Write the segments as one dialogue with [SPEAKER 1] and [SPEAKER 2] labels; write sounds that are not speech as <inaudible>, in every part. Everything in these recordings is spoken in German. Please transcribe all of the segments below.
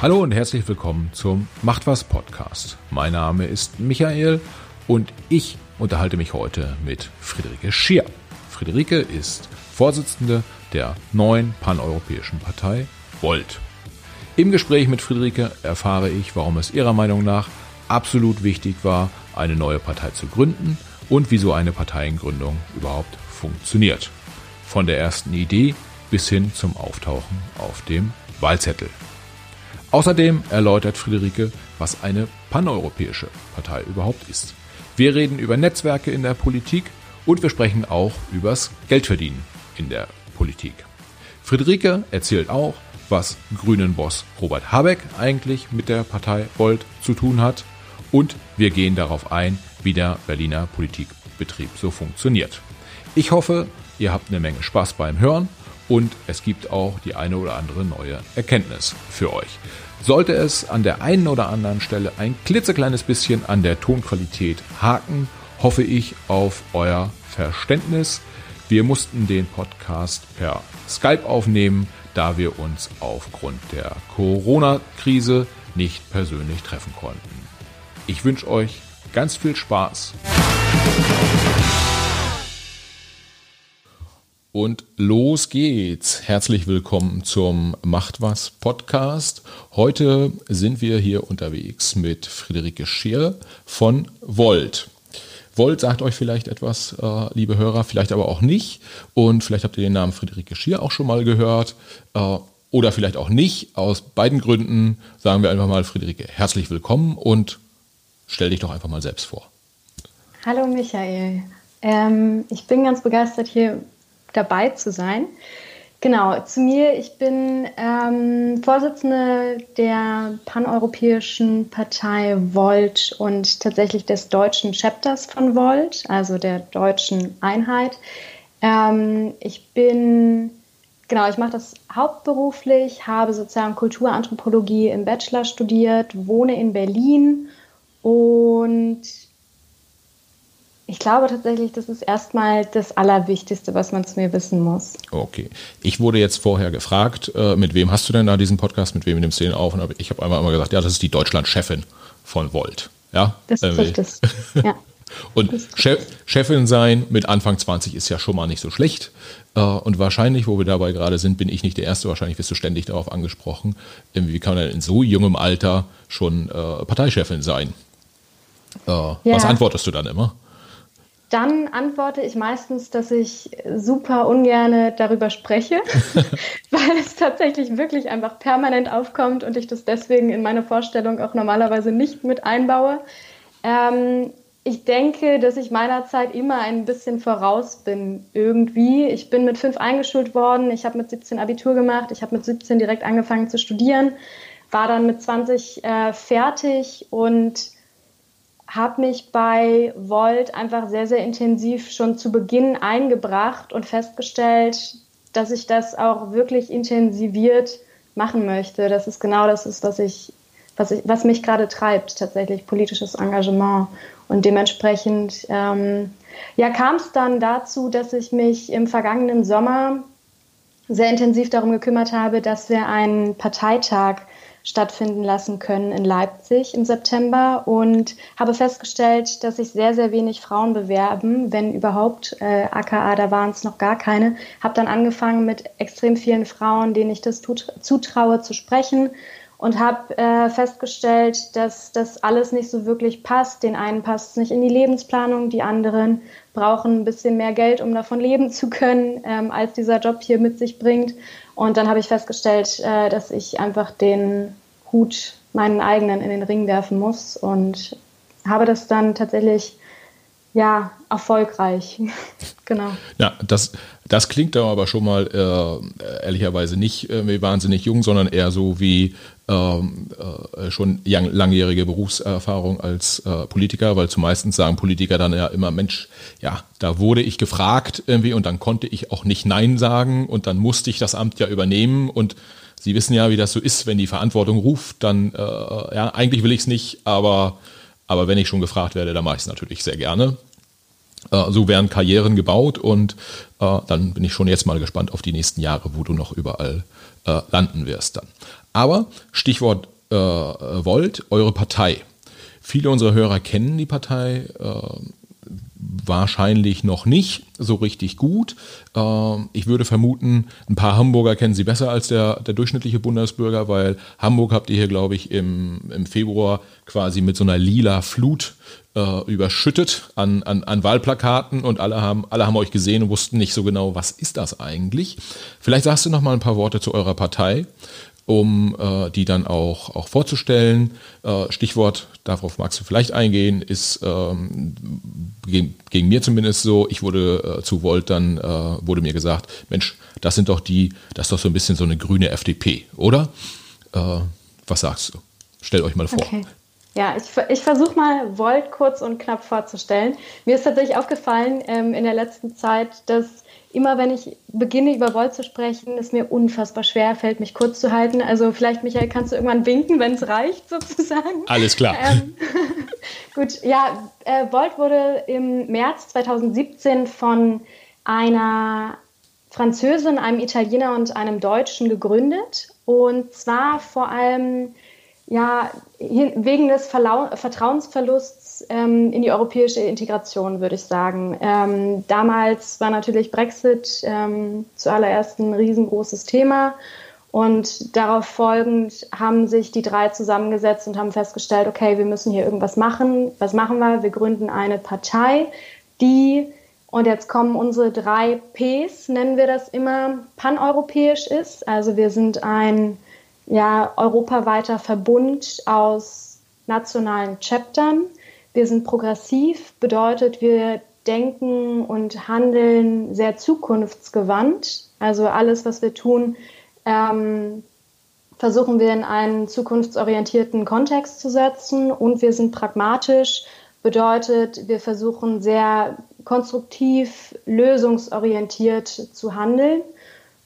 [SPEAKER 1] Hallo und herzlich willkommen zum Macht was Podcast. Mein Name ist Michael und ich unterhalte mich heute mit Friederike Schier. Friederike ist Vorsitzende der neuen paneuropäischen Partei Volt. Im Gespräch mit Friederike erfahre ich, warum es ihrer Meinung nach absolut wichtig war, eine neue Partei zu gründen und wie so eine Parteiengründung überhaupt funktioniert. Von der ersten Idee bis hin zum Auftauchen auf dem Wahlzettel. Außerdem erläutert Friederike, was eine paneuropäische Partei überhaupt ist. Wir reden über Netzwerke in der Politik und wir sprechen auch übers Geldverdienen in der Politik. Friederike erzählt auch, was Grünen-Boss Robert Habeck eigentlich mit der Partei Volt zu tun hat und wir gehen darauf ein, wie der Berliner Politikbetrieb so funktioniert. Ich hoffe, ihr habt eine Menge Spaß beim Hören und es gibt auch die eine oder andere neue Erkenntnis für euch. Sollte es an der einen oder anderen Stelle ein klitzekleines bisschen an der Tonqualität haken, hoffe ich auf euer Verständnis. Wir mussten den Podcast per Skype aufnehmen, da wir uns aufgrund der Corona-Krise nicht persönlich treffen konnten. Ich wünsche euch ganz viel Spaß. Und los geht's. Herzlich willkommen zum Macht was Podcast. Heute sind wir hier unterwegs mit Friederike Scheer von Volt. Volt sagt euch vielleicht etwas, äh, liebe Hörer, vielleicht aber auch nicht. Und vielleicht habt ihr den Namen Friederike Schier auch schon mal gehört. Äh, oder vielleicht auch nicht. Aus beiden Gründen sagen wir einfach mal, Friederike, herzlich willkommen und stell dich doch einfach mal selbst vor.
[SPEAKER 2] Hallo Michael. Ähm, ich bin ganz begeistert, hier dabei zu sein. Genau, zu mir. Ich bin ähm, Vorsitzende der paneuropäischen Partei Volt und tatsächlich des deutschen Chapters von Volt, also der deutschen Einheit. Ähm, ich bin, genau, ich mache das hauptberuflich, habe Sozial- und Kulturanthropologie im Bachelor studiert, wohne in Berlin und ich glaube tatsächlich, das ist erstmal das Allerwichtigste, was man zu mir wissen muss.
[SPEAKER 1] Okay. Ich wurde jetzt vorher gefragt, äh, mit wem hast du denn da diesen Podcast, mit wem nimmst du den auf? Und ich habe einmal immer gesagt, ja, das ist die Deutschland-Chefin von Volt. Ja?
[SPEAKER 2] Das ist äh, richtig. <laughs>
[SPEAKER 1] Ja. Und Chef, Chefin sein mit Anfang 20 ist ja schon mal nicht so schlecht. Äh, und wahrscheinlich, wo wir dabei gerade sind, bin ich nicht der Erste. Wahrscheinlich wirst du ständig darauf angesprochen. Wie kann man denn in so jungem Alter schon äh, Parteichefin sein? Äh, ja. Was antwortest du dann immer?
[SPEAKER 2] Dann antworte ich meistens, dass ich super ungerne darüber spreche, <laughs> <laughs> weil es tatsächlich wirklich einfach permanent aufkommt und ich das deswegen in meine Vorstellung auch normalerweise nicht mit einbaue. Ähm, ich denke, dass ich meiner Zeit immer ein bisschen voraus bin irgendwie. Ich bin mit fünf eingeschult worden, ich habe mit 17 Abitur gemacht, ich habe mit 17 direkt angefangen zu studieren, war dann mit 20 äh, fertig und habe mich bei Volt einfach sehr, sehr intensiv schon zu Beginn eingebracht und festgestellt, dass ich das auch wirklich intensiviert machen möchte. Das ist genau das ist, was ich, was ich, was mich gerade treibt, tatsächlich politisches Engagement. Und dementsprechend ähm, ja, kam es dann dazu, dass ich mich im vergangenen Sommer sehr intensiv darum gekümmert habe, dass wir einen Parteitag stattfinden lassen können in Leipzig im September und habe festgestellt, dass sich sehr, sehr wenig Frauen bewerben, wenn überhaupt. Äh, AKA, da waren es noch gar keine. Habe dann angefangen mit extrem vielen Frauen, denen ich das zutraue, zu sprechen und habe äh, festgestellt, dass das alles nicht so wirklich passt. Den einen passt es nicht in die Lebensplanung, die anderen brauchen ein bisschen mehr Geld, um davon leben zu können, ähm, als dieser Job hier mit sich bringt. Und dann habe ich festgestellt, äh, dass ich einfach den Hut meinen eigenen in den Ring werfen muss und habe das dann tatsächlich ja erfolgreich. <laughs> genau.
[SPEAKER 1] Ja, das, das klingt aber schon mal äh, ehrlicherweise nicht äh, wahnsinnig jung, sondern eher so wie ähm, äh, schon langjährige Berufserfahrung als äh, Politiker, weil zumeistens sagen Politiker dann ja immer, Mensch, ja, da wurde ich gefragt irgendwie und dann konnte ich auch nicht Nein sagen und dann musste ich das Amt ja übernehmen und Sie wissen ja, wie das so ist, wenn die Verantwortung ruft, dann, äh, ja, eigentlich will ich es nicht, aber, aber wenn ich schon gefragt werde, dann mache ich es natürlich sehr gerne. Äh, so werden Karrieren gebaut und äh, dann bin ich schon jetzt mal gespannt auf die nächsten Jahre, wo du noch überall äh, landen wirst dann. Aber Stichwort äh, Volt, eure Partei. Viele unserer Hörer kennen die Partei wahrscheinlich noch nicht so richtig gut. Äh, ich würde vermuten, ein paar Hamburger kennen sie besser als der, der durchschnittliche Bundesbürger, weil Hamburg habt ihr hier, glaube ich, im, im Februar quasi mit so einer lila Flut äh, überschüttet an, an, an Wahlplakaten und alle haben, alle haben euch gesehen und wussten nicht so genau, was ist das eigentlich. Vielleicht sagst du noch mal ein paar Worte zu eurer Partei um äh, die dann auch, auch vorzustellen. Äh, Stichwort, darauf magst du vielleicht eingehen, ist ähm, gegen, gegen, mir zumindest so, ich wurde äh, zu Volt, dann äh, wurde mir gesagt, Mensch, das sind doch die, das ist doch so ein bisschen so eine grüne FDP, oder? Äh, was sagst du? Stell euch mal vor.
[SPEAKER 2] Okay. Ja, ich, ich versuche mal Volt kurz und knapp vorzustellen. Mir ist tatsächlich aufgefallen ähm, in der letzten Zeit, dass immer wenn ich beginne, über Volt zu sprechen, es mir unfassbar schwer fällt, mich kurz zu halten. Also vielleicht, Michael, kannst du irgendwann winken, wenn es reicht, <laughs> sozusagen.
[SPEAKER 1] Alles klar. Ähm, <laughs>
[SPEAKER 2] gut, ja, äh, Volt wurde im März 2017 von einer Französin, einem Italiener und einem Deutschen gegründet. Und zwar vor allem ja, wegen des Verlau Vertrauensverlusts ähm, in die europäische Integration, würde ich sagen. Ähm, damals war natürlich Brexit ähm, zuallererst ein riesengroßes Thema. Und darauf folgend haben sich die drei zusammengesetzt und haben festgestellt, okay, wir müssen hier irgendwas machen. Was machen wir? Wir gründen eine Partei, die, und jetzt kommen unsere drei Ps, nennen wir das immer, paneuropäisch ist. Also wir sind ein ja, europaweiter Verbund aus nationalen Chaptern. Wir sind progressiv, bedeutet, wir denken und handeln sehr zukunftsgewandt. Also alles, was wir tun, ähm, versuchen wir in einen zukunftsorientierten Kontext zu setzen und wir sind pragmatisch, bedeutet, wir versuchen sehr konstruktiv, lösungsorientiert zu handeln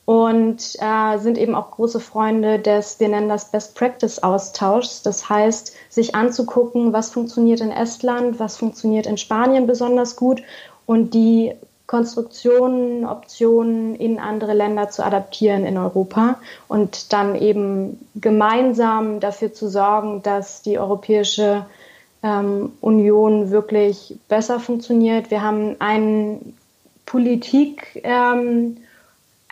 [SPEAKER 2] und äh, sind eben auch große Freunde des, wir nennen das Best Practice Austauschs. Das heißt, sich anzugucken, was funktioniert in Estland, was funktioniert in Spanien besonders gut und die Konstruktionen, Optionen in andere Länder zu adaptieren in Europa und dann eben gemeinsam dafür zu sorgen, dass die Europäische ähm, Union wirklich besser funktioniert. Wir haben einen Politik, ähm,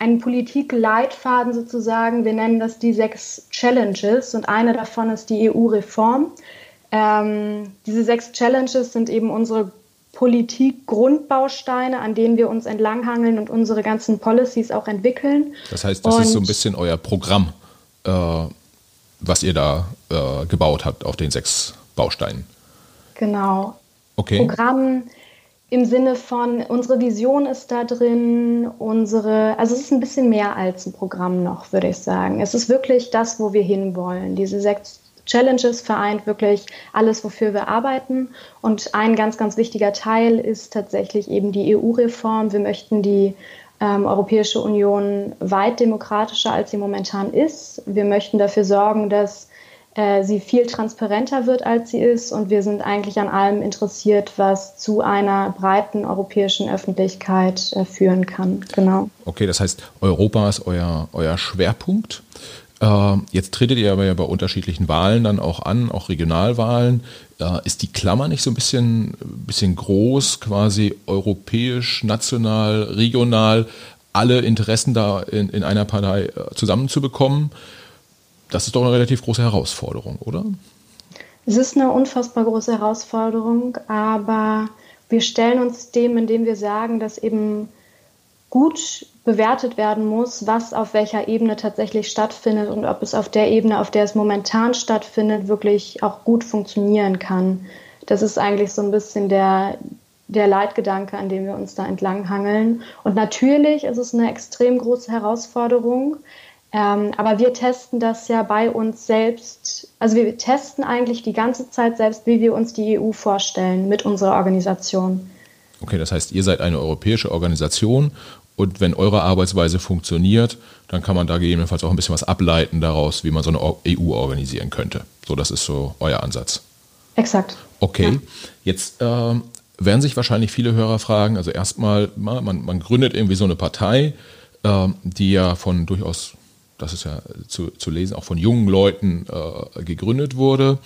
[SPEAKER 2] einen Politikleitfaden sozusagen. Wir nennen das die sechs Challenges und eine davon ist die EU-Reform. Ähm, diese sechs Challenges sind eben unsere Politik-Grundbausteine, an denen wir uns entlanghangeln und unsere ganzen Policies auch entwickeln.
[SPEAKER 1] Das heißt, das und ist so ein bisschen euer Programm, äh, was ihr da äh, gebaut habt auf den sechs Bausteinen.
[SPEAKER 2] Genau.
[SPEAKER 1] Okay.
[SPEAKER 2] Programm im Sinne von, unsere Vision ist da drin, unsere, also es ist ein bisschen mehr als ein Programm noch, würde ich sagen. Es ist wirklich das, wo wir hinwollen. Diese sechs Challenges vereint wirklich alles, wofür wir arbeiten. Und ein ganz, ganz wichtiger Teil ist tatsächlich eben die EU-Reform. Wir möchten die ähm, Europäische Union weit demokratischer, als sie momentan ist. Wir möchten dafür sorgen, dass äh, sie viel transparenter wird, als sie ist. Und wir sind eigentlich an allem interessiert, was zu einer breiten europäischen Öffentlichkeit äh, führen kann. Genau.
[SPEAKER 1] Okay, das heißt, Europa ist euer, euer Schwerpunkt. Äh, jetzt tretet ihr aber ja bei unterschiedlichen Wahlen dann auch an, auch Regionalwahlen. Äh, ist die Klammer nicht so ein bisschen, bisschen groß, quasi europäisch, national, regional, alle Interessen da in, in einer Partei äh, zusammenzubekommen? Das ist doch eine relativ große Herausforderung, oder?
[SPEAKER 2] Es ist eine unfassbar große Herausforderung, aber wir stellen uns dem, indem wir sagen, dass eben gut bewertet werden muss, was auf welcher Ebene tatsächlich stattfindet und ob es auf der Ebene, auf der es momentan stattfindet, wirklich auch gut funktionieren kann. Das ist eigentlich so ein bisschen der, der Leitgedanke, an dem wir uns da entlanghangeln. Und natürlich ist es eine extrem große Herausforderung, ähm, aber wir testen das ja bei uns selbst. Also wir testen eigentlich die ganze Zeit selbst, wie wir uns die EU vorstellen mit unserer Organisation.
[SPEAKER 1] Okay, das heißt, ihr seid eine europäische Organisation und wenn eure Arbeitsweise funktioniert, dann kann man da gegebenenfalls auch ein bisschen was ableiten daraus, wie man so eine EU organisieren könnte. So, das ist so euer Ansatz.
[SPEAKER 2] Exakt.
[SPEAKER 1] Okay, ja. jetzt äh, werden sich wahrscheinlich viele Hörer fragen, also erstmal, man, man gründet irgendwie so eine Partei, äh, die ja von durchaus das ist ja zu, zu lesen, auch von jungen Leuten äh, gegründet wurde.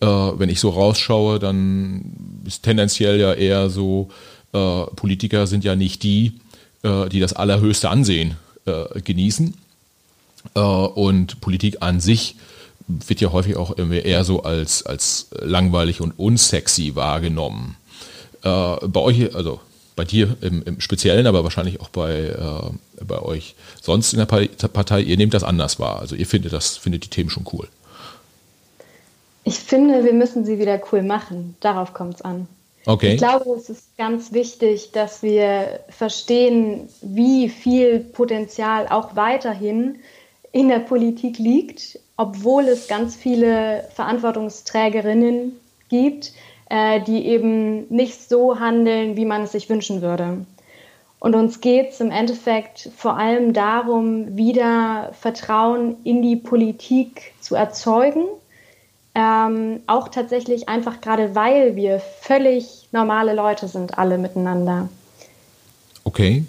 [SPEAKER 1] Äh, wenn ich so rausschaue, dann ist tendenziell ja eher so, äh, Politiker sind ja nicht die, äh, die das allerhöchste Ansehen äh, genießen. Äh, und Politik an sich wird ja häufig auch eher so als, als langweilig und unsexy wahrgenommen. Bei euch, also bei dir im, im, Speziellen, aber wahrscheinlich auch bei, äh, bei euch sonst in der Partei, ihr nehmt das anders wahr. Also ihr findet das, findet die Themen schon cool.
[SPEAKER 2] Ich finde, wir müssen sie wieder cool machen. Darauf kommt es an. Okay. Ich glaube, es ist ganz wichtig, dass wir verstehen, wie viel Potenzial auch weiterhin in der Politik liegt, obwohl es ganz viele Verantwortungsträgerinnen gibt, äh, die eben nicht so handeln, wie man es sich wünschen würde. Und uns geht es im Endeffekt vor allem darum, wieder Vertrauen in die Politik zu erzeugen. Ähm, auch tatsächlich einfach gerade, weil wir völlig normale Leute sind, alle miteinander.
[SPEAKER 1] Okay.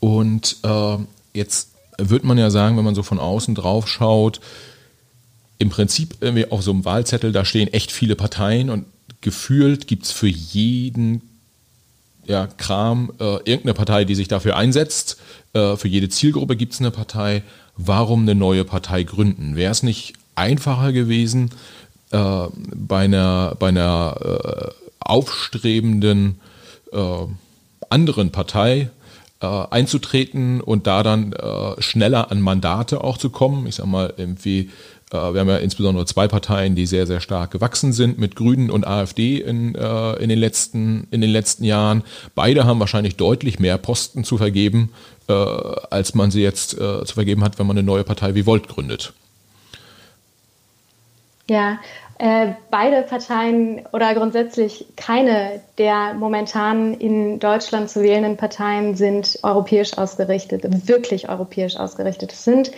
[SPEAKER 1] Und äh, jetzt würde man ja sagen, wenn man so von außen drauf schaut, im Prinzip irgendwie auf so einem Wahlzettel, da stehen echt viele Parteien und gefühlt gibt es für jeden ja, Kram äh, irgendeine Partei, die sich dafür einsetzt. Äh, für jede Zielgruppe gibt es eine Partei. Warum eine neue Partei gründen? Wäre es nicht einfacher gewesen, äh, bei einer, bei einer äh, aufstrebenden äh, anderen Partei äh, einzutreten und da dann schneller an Mandate auch zu kommen. Ich sag mal, irgendwie, wir haben ja insbesondere zwei Parteien, die sehr, sehr stark gewachsen sind mit Grünen und AfD in, äh, in, den, letzten, in den letzten Jahren. Beide haben wahrscheinlich deutlich mehr Posten zu vergeben, äh, als man sie jetzt äh, zu vergeben hat, wenn man eine neue Partei wie Volt gründet.
[SPEAKER 2] Ja, äh, beide Parteien oder grundsätzlich keine der momentan in Deutschland zu wählenden Parteien sind europäisch ausgerichtet, wirklich europäisch ausgerichtet. Es sind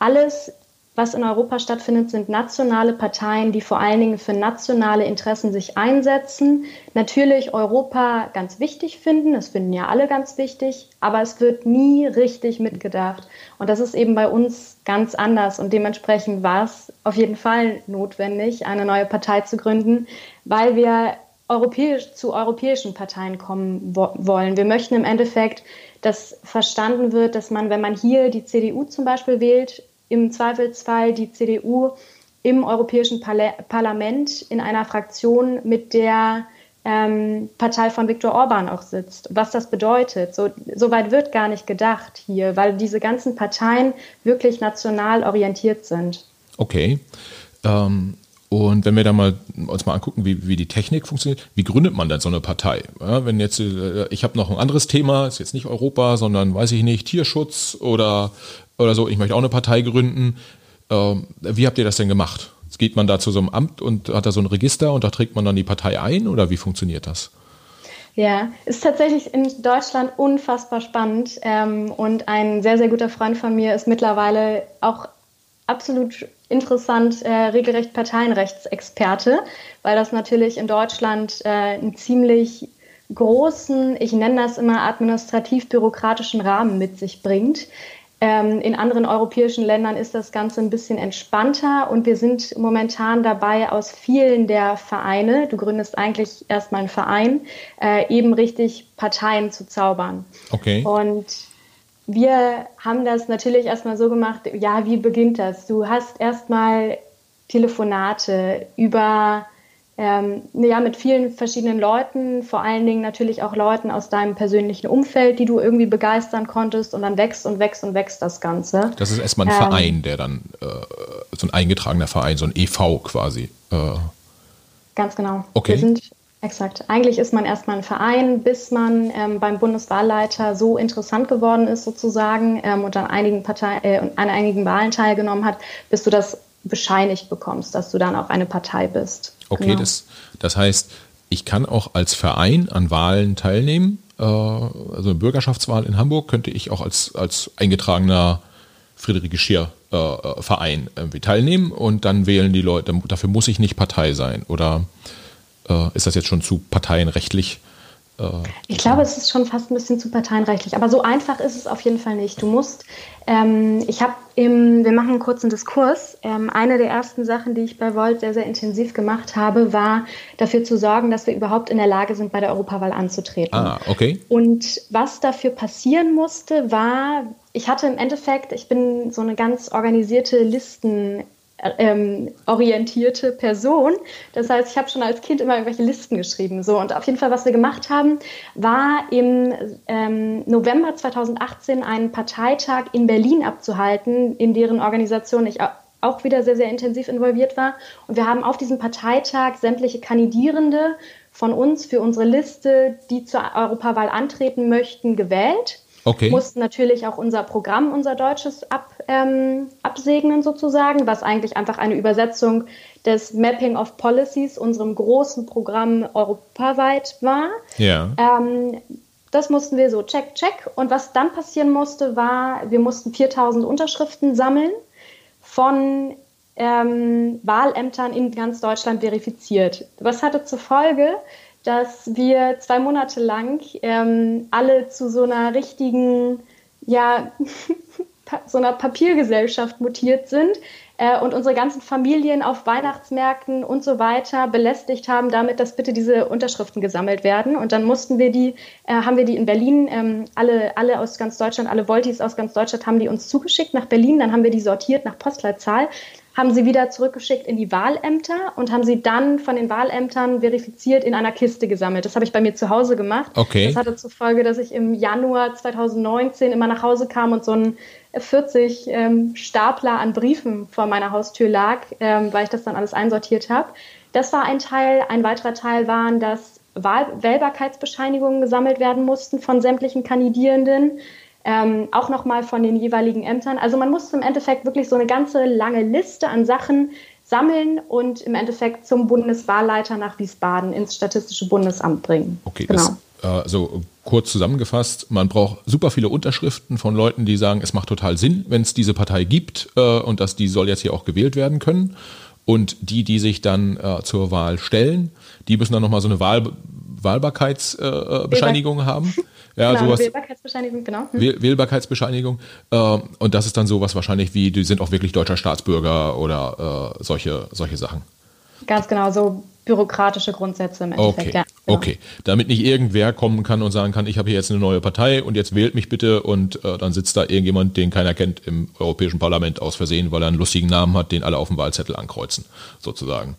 [SPEAKER 2] alles was in Europa stattfindet, sind nationale Parteien, die vor allen Dingen für nationale Interessen sich einsetzen. Natürlich Europa ganz wichtig finden, das finden ja alle ganz wichtig, aber es wird nie richtig mitgedacht. Und das ist eben bei uns ganz anders. Und dementsprechend war es auf jeden Fall notwendig, eine neue Partei zu gründen, weil wir europäisch, zu europäischen Parteien kommen wo wollen. Wir möchten im Endeffekt, dass verstanden wird, dass man, wenn man hier die CDU zum Beispiel wählt, im Zweifelsfall die CDU im Europäischen Parlament in einer Fraktion mit der ähm, Partei von Viktor Orban auch sitzt. Was das bedeutet, so, so weit wird gar nicht gedacht hier, weil diese ganzen Parteien wirklich national orientiert sind.
[SPEAKER 1] Okay. Ähm, und wenn wir da mal uns mal angucken, wie, wie die Technik funktioniert, wie gründet man denn so eine Partei? Ja, wenn jetzt, äh, ich habe noch ein anderes Thema, ist jetzt nicht Europa, sondern weiß ich nicht, Tierschutz oder oder so, ich möchte auch eine Partei gründen. Ähm, wie habt ihr das denn gemacht? Geht man da zu so einem Amt und hat da so ein Register und da trägt man dann die Partei ein oder wie funktioniert das?
[SPEAKER 2] Ja, ist tatsächlich in Deutschland unfassbar spannend ähm, und ein sehr, sehr guter Freund von mir ist mittlerweile auch absolut interessant äh, regelrecht Parteienrechtsexperte, weil das natürlich in Deutschland äh, einen ziemlich großen, ich nenne das immer administrativ-bürokratischen Rahmen mit sich bringt. Ähm, in anderen europäischen Ländern ist das Ganze ein bisschen entspannter und wir sind momentan dabei, aus vielen der Vereine, du gründest eigentlich erstmal einen Verein, äh, eben richtig Parteien zu zaubern. Okay. Und wir haben das natürlich erstmal so gemacht, ja, wie beginnt das? Du hast erstmal Telefonate über ähm, ja, mit vielen verschiedenen Leuten, vor allen Dingen natürlich auch Leuten aus deinem persönlichen Umfeld, die du irgendwie begeistern konntest und dann wächst und wächst und wächst das Ganze.
[SPEAKER 1] Das ist erstmal ein ähm, Verein, der dann, äh, so ein eingetragener Verein, so ein EV quasi. Äh.
[SPEAKER 2] Ganz genau. Okay. Wir sind, exakt. Eigentlich ist man erstmal ein Verein, bis man ähm, beim Bundeswahlleiter so interessant geworden ist sozusagen ähm, und an einigen, Partei, äh, an einigen Wahlen teilgenommen hat, bis du das bescheinigt bekommst, dass du dann auch eine Partei bist.
[SPEAKER 1] Okay, genau. das, das heißt, ich kann auch als Verein an Wahlen teilnehmen. Äh, also eine Bürgerschaftswahl in Hamburg könnte ich auch als, als eingetragener Friederike Schier äh, äh, Verein irgendwie teilnehmen und dann wählen die Leute. Dafür muss ich nicht Partei sein. Oder äh, ist das jetzt schon zu parteienrechtlich
[SPEAKER 2] ich glaube, es ist schon fast ein bisschen zu parteienrechtlich, aber so einfach ist es auf jeden Fall nicht. Du musst, ähm, ich habe im, wir machen einen kurzen Diskurs. Ähm, eine der ersten Sachen, die ich bei Volt sehr, sehr intensiv gemacht habe, war dafür zu sorgen, dass wir überhaupt in der Lage sind, bei der Europawahl anzutreten.
[SPEAKER 1] Ah, okay.
[SPEAKER 2] Und was dafür passieren musste, war, ich hatte im Endeffekt, ich bin so eine ganz organisierte Listen ähm, orientierte Person. Das heißt, ich habe schon als Kind immer irgendwelche Listen geschrieben. So und auf jeden Fall, was wir gemacht haben, war im ähm, November 2018 einen Parteitag in Berlin abzuhalten, in deren Organisation ich auch wieder sehr, sehr intensiv involviert war. Und wir haben auf diesem Parteitag sämtliche Kandidierende von uns für unsere Liste, die zur Europawahl antreten möchten, gewählt.
[SPEAKER 1] Okay.
[SPEAKER 2] Mussten natürlich auch unser Programm, unser deutsches ab, ähm, absegnen sozusagen, was eigentlich einfach eine Übersetzung des Mapping of Policies, unserem großen Programm europaweit war.
[SPEAKER 1] Ja.
[SPEAKER 2] Ähm, das mussten wir so check, check. Und was dann passieren musste, war, wir mussten 4000 Unterschriften sammeln von ähm, Wahlämtern in ganz Deutschland verifiziert. Was hatte zur Folge, dass wir zwei Monate lang ähm, alle zu so einer richtigen, ja, <laughs> so einer Papiergesellschaft mutiert sind äh, und unsere ganzen Familien auf Weihnachtsmärkten und so weiter belästigt haben, damit, dass bitte diese Unterschriften gesammelt werden. Und dann mussten wir die, äh, haben wir die in Berlin, ähm, alle, alle aus ganz Deutschland, alle Voltis aus ganz Deutschland haben die uns zugeschickt nach Berlin. Dann haben wir die sortiert nach Postleitzahl haben sie wieder zurückgeschickt in die Wahlämter und haben sie dann von den Wahlämtern verifiziert in einer Kiste gesammelt. Das habe ich bei mir zu Hause gemacht.
[SPEAKER 1] Okay.
[SPEAKER 2] Das hatte zur Folge, dass ich im Januar 2019 immer nach Hause kam und so ein 40 ähm, Stapler an Briefen vor meiner Haustür lag, ähm, weil ich das dann alles einsortiert habe. Das war ein Teil. Ein weiterer Teil waren, dass Wahl Wählbarkeitsbescheinigungen gesammelt werden mussten von sämtlichen Kandidierenden ähm, auch nochmal von den jeweiligen Ämtern. Also man muss im Endeffekt wirklich so eine ganze lange Liste an Sachen sammeln und im Endeffekt zum Bundeswahlleiter nach Wiesbaden ins Statistische Bundesamt bringen.
[SPEAKER 1] Okay, genau. Das, äh, so kurz zusammengefasst, man braucht super viele Unterschriften von Leuten, die sagen, es macht total Sinn, wenn es diese Partei gibt äh, und dass die soll jetzt hier auch gewählt werden können. Und die, die sich dann äh, zur Wahl stellen, die müssen dann nochmal so eine Wahl, Wahlbarkeitsbescheinigung haben.
[SPEAKER 2] Ja, genau, sowas, Wählbarkeitsbescheinigung, genau.
[SPEAKER 1] Hm. Wählbarkeitsbescheinigung. Äh, und das ist dann sowas wahrscheinlich wie, die sind auch wirklich deutscher Staatsbürger oder äh, solche, solche Sachen.
[SPEAKER 2] Ganz genau, so bürokratische Grundsätze im
[SPEAKER 1] Endeffekt. Okay, ja, genau. okay. Damit nicht irgendwer kommen kann und sagen kann, ich habe hier jetzt eine neue Partei und jetzt wählt mich bitte und äh, dann sitzt da irgendjemand, den keiner kennt im Europäischen Parlament aus Versehen, weil er einen lustigen Namen hat, den alle auf dem Wahlzettel ankreuzen, sozusagen.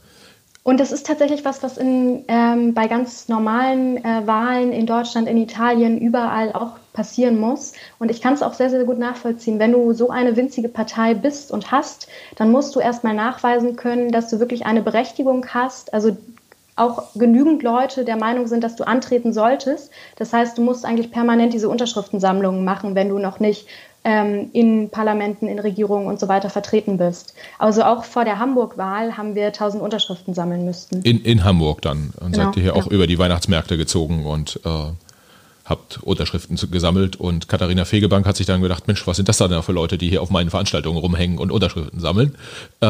[SPEAKER 2] Und das ist tatsächlich was, was in, ähm, bei ganz normalen äh, Wahlen in Deutschland, in Italien, überall auch passieren muss. Und ich kann es auch sehr, sehr gut nachvollziehen. Wenn du so eine winzige Partei bist und hast, dann musst du erstmal nachweisen können, dass du wirklich eine Berechtigung hast. Also auch genügend Leute der Meinung sind, dass du antreten solltest. Das heißt, du musst eigentlich permanent diese Unterschriftensammlungen machen, wenn du noch nicht ähm, in Parlamenten, in Regierungen und so weiter vertreten bist. Also auch vor der Hamburg-Wahl haben wir 1000 Unterschriften sammeln müssten.
[SPEAKER 1] In, in Hamburg dann. Und genau, seid ihr hier genau. auch über die Weihnachtsmärkte gezogen und äh, habt Unterschriften gesammelt. Und Katharina Fegebank hat sich dann gedacht, Mensch, was sind das da für Leute, die hier auf meinen Veranstaltungen rumhängen und Unterschriften sammeln? Äh,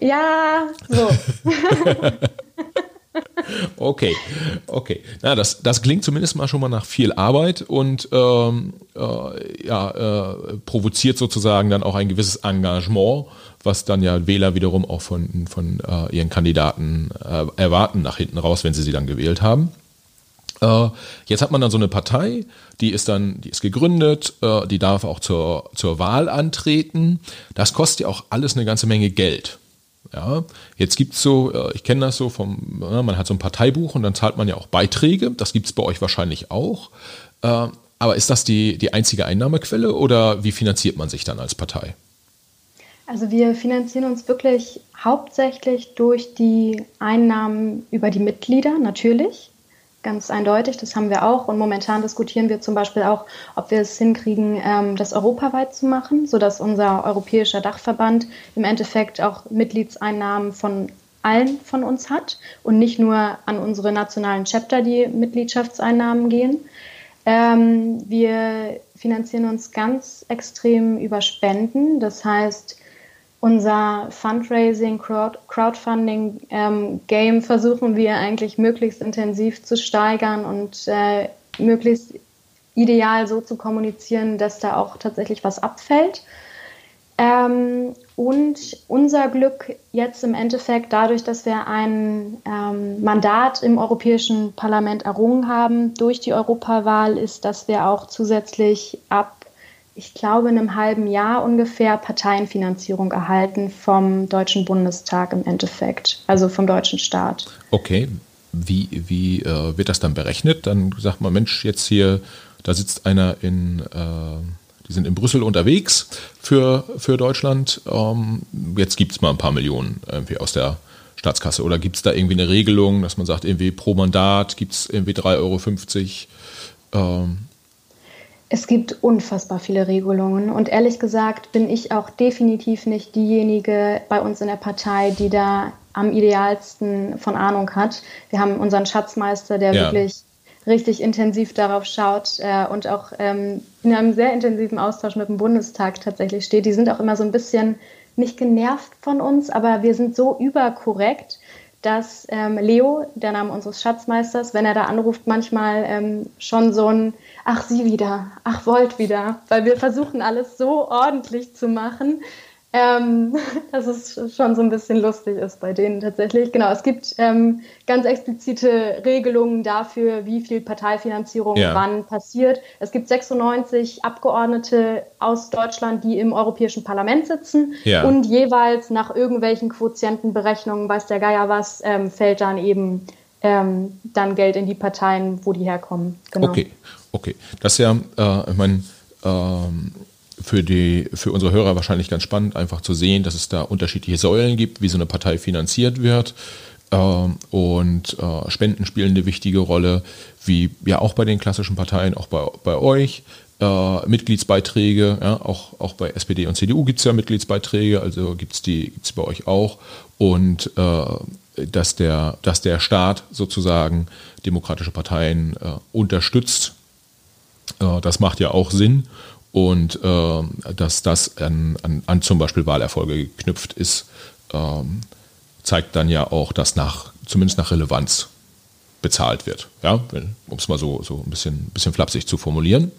[SPEAKER 2] ja, so. <laughs> <laughs> <laughs>
[SPEAKER 1] Okay, okay. Na, das, das klingt zumindest mal schon mal nach viel Arbeit und ähm, äh, ja, äh, provoziert sozusagen dann auch ein gewisses Engagement, was dann ja Wähler wiederum auch von, von äh, ihren Kandidaten äh, erwarten nach hinten raus, wenn sie sie dann gewählt haben. Äh, jetzt hat man dann so eine Partei, die ist dann, die ist gegründet, äh, die darf auch zur, zur Wahl antreten. Das kostet ja auch alles eine ganze Menge Geld. Ja, jetzt gibt es so, äh, ich kenne das so vom, man hat so ein Parteibuch und dann zahlt man ja auch Beiträge. Das gibt es bei euch wahrscheinlich auch. Äh, aber ist das die, die einzige Einnahmequelle oder wie finanziert man sich dann als Partei?
[SPEAKER 2] Also wir finanzieren uns wirklich hauptsächlich durch die Einnahmen über die Mitglieder natürlich ganz eindeutig. Das haben wir auch. Und momentan diskutieren wir zum Beispiel auch, ob wir es hinkriegen, ähm, das europaweit zu machen, sodass unser europäischer Dachverband im Endeffekt auch Mitgliedseinnahmen von allen von uns hat und nicht nur an unsere nationalen Chapter die Mitgliedschaftseinnahmen gehen. Ähm, wir finanzieren uns ganz extrem über Spenden. Das heißt, unser Fundraising, Crowd, Crowdfunding-Game ähm, versuchen wir eigentlich möglichst intensiv zu steigern und äh, möglichst ideal so zu kommunizieren, dass da auch tatsächlich was abfällt. Ähm, und unser Glück jetzt im Endeffekt dadurch, dass wir ein ähm, Mandat im Europäischen Parlament errungen haben durch die Europawahl, ist, dass wir auch zusätzlich ab ich glaube, in einem halben Jahr ungefähr Parteienfinanzierung erhalten vom Deutschen Bundestag im Endeffekt, also vom deutschen Staat.
[SPEAKER 1] Okay, wie, wie äh, wird das dann berechnet? Dann sagt man, Mensch, jetzt hier, da sitzt einer in, äh, die sind in Brüssel unterwegs für, für Deutschland. Ähm, jetzt gibt es mal ein paar Millionen irgendwie aus der Staatskasse. Oder gibt es da irgendwie eine Regelung, dass man sagt, irgendwie pro Mandat gibt es irgendwie 3,50 Euro? Ähm,
[SPEAKER 2] es gibt unfassbar viele Regelungen und ehrlich gesagt bin ich auch definitiv nicht diejenige bei uns in der Partei, die da am idealsten von Ahnung hat. Wir haben unseren Schatzmeister, der ja. wirklich richtig intensiv darauf schaut äh, und auch ähm, in einem sehr intensiven Austausch mit dem Bundestag tatsächlich steht. Die sind auch immer so ein bisschen nicht genervt von uns, aber wir sind so überkorrekt, dass ähm, Leo, der Name unseres Schatzmeisters, wenn er da anruft, manchmal ähm, schon so ein Ach, Sie wieder, ach, wollt wieder, weil wir versuchen alles so ordentlich zu machen, ähm, <laughs> dass es schon so ein bisschen lustig ist bei denen tatsächlich. Genau, es gibt ähm, ganz explizite Regelungen dafür, wie viel Parteifinanzierung ja. wann passiert. Es gibt 96 Abgeordnete aus Deutschland, die im Europäischen Parlament sitzen ja. und jeweils nach irgendwelchen Quotientenberechnungen, weiß der Geier was, ähm, fällt dann eben ähm, dann Geld in die Parteien, wo die herkommen.
[SPEAKER 1] Genau. Okay, okay. Das ist ja, äh, ich meine, ähm für, für unsere Hörer wahrscheinlich ganz spannend, einfach zu sehen, dass es da unterschiedliche Säulen gibt, wie so eine Partei finanziert wird. Ähm, und äh, Spenden spielen eine wichtige Rolle, wie ja auch bei den klassischen Parteien, auch bei, bei euch. Äh, Mitgliedsbeiträge, ja, auch, auch bei SPD und CDU gibt es ja Mitgliedsbeiträge, also gibt es die gibt's bei euch auch. Und äh, dass, der, dass der Staat sozusagen demokratische Parteien unterstützt, das macht ja auch Sinn und äh, dass das an, an, an, zum Beispiel Wahlerfolge geknüpft ist, ähm, zeigt dann ja auch, dass nach, zumindest nach Relevanz bezahlt wird. Ja, um es mal so, so ein bisschen, bisschen flapsig zu formulieren.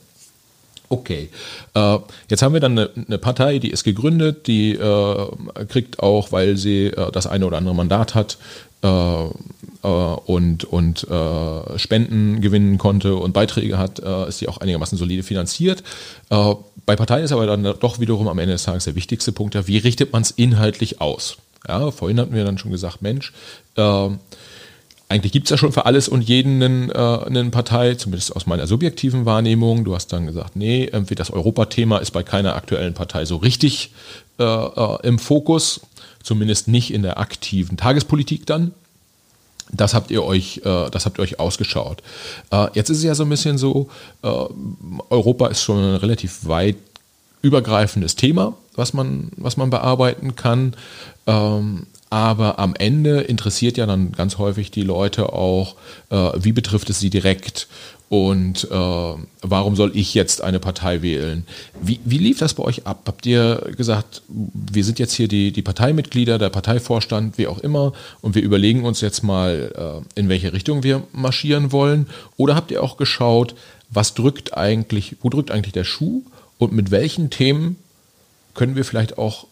[SPEAKER 1] Okay, äh, jetzt haben wir dann eine, eine, Partei, die ist gegründet, die äh, kriegt auch, weil sie äh, das eine oder andere Mandat hat, äh, äh, und, und äh, Spenden gewinnen konnte und Beiträge hat, äh, ist sie auch einigermaßen solide finanziert. Äh, bei Parteien ist aber dann doch wiederum am Ende des Tages der wichtigste Punkt, ja, wie richtet man es inhaltlich aus? Ja, vorhin hatten wir dann schon gesagt, Mensch, äh, eigentlich gibt es ja schon für alles und jeden einen, äh, eine Partei, zumindest aus meiner subjektiven Wahrnehmung. Du hast dann gesagt, nee, irgendwie das Europathema ist bei keiner aktuellen Partei so richtig äh, äh, im Fokus, zumindest nicht in der aktiven Tagespolitik dann. Das habt ihr euch, äh, das habt ihr euch ausgeschaut. Äh, jetzt ist es ja so ein bisschen so, äh, Europa ist schon ein relativ weit übergreifendes Thema, was man, was man bearbeiten kann. Ähm, aber am Ende interessiert ja dann ganz häufig die Leute auch, wie betrifft es sie direkt und äh, warum soll ich jetzt eine Partei wählen? Wie, wie, lief das bei euch ab? Habt ihr gesagt, wir sind jetzt hier die, die Parteimitglieder, der Parteivorstand, wie auch immer, und wir überlegen uns jetzt mal, äh, in welche Richtung wir marschieren wollen? Oder habt ihr auch geschaut, was drückt eigentlich, wo drückt eigentlich der Schuh und mit welchen Themen können wir vielleicht auch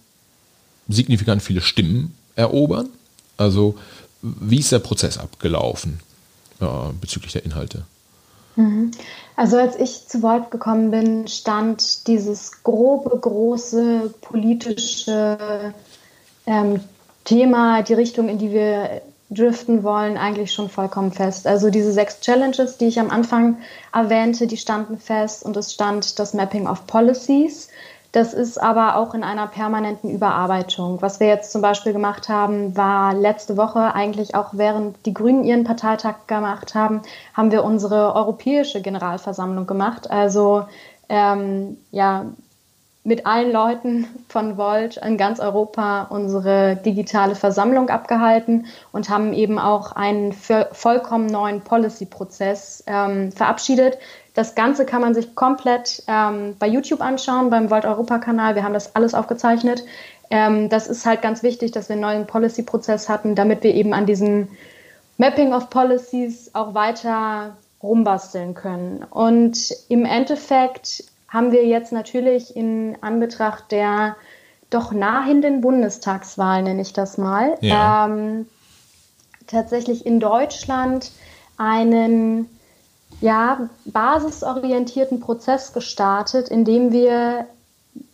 [SPEAKER 1] signifikant viele Stimmen erobern? Also, wie ist der Prozess abgelaufen äh, bezüglich der Inhalte?
[SPEAKER 2] Mhm. Also als ich zu Wort gekommen bin, stand dieses grobe, große politische ähm, Thema, die Richtung, in die wir driften wollen, eigentlich schon vollkommen fest. Also diese sechs Challenges, die ich am Anfang erwähnte, die standen fest und es stand das Mapping of Policies. Das ist aber auch in einer permanenten Überarbeitung. Was wir jetzt zum Beispiel gemacht haben, war letzte Woche eigentlich auch während die Grünen ihren Parteitag gemacht haben, haben wir unsere europäische Generalversammlung gemacht. Also ähm, ja, mit allen Leuten von Volt in ganz Europa unsere digitale Versammlung abgehalten und haben eben auch einen vollkommen neuen Policy-Prozess ähm, verabschiedet, das Ganze kann man sich komplett ähm, bei YouTube anschauen, beim Volt Europa Kanal. Wir haben das alles aufgezeichnet. Ähm, das ist halt ganz wichtig, dass wir einen neuen Policy-Prozess hatten, damit wir eben an diesem Mapping of Policies auch weiter rumbasteln können. Und im Endeffekt haben wir jetzt natürlich in Anbetracht der doch nahenden Bundestagswahl, nenne ich das mal, ja. ähm, tatsächlich in Deutschland einen ja, basisorientierten Prozess gestartet, in dem wir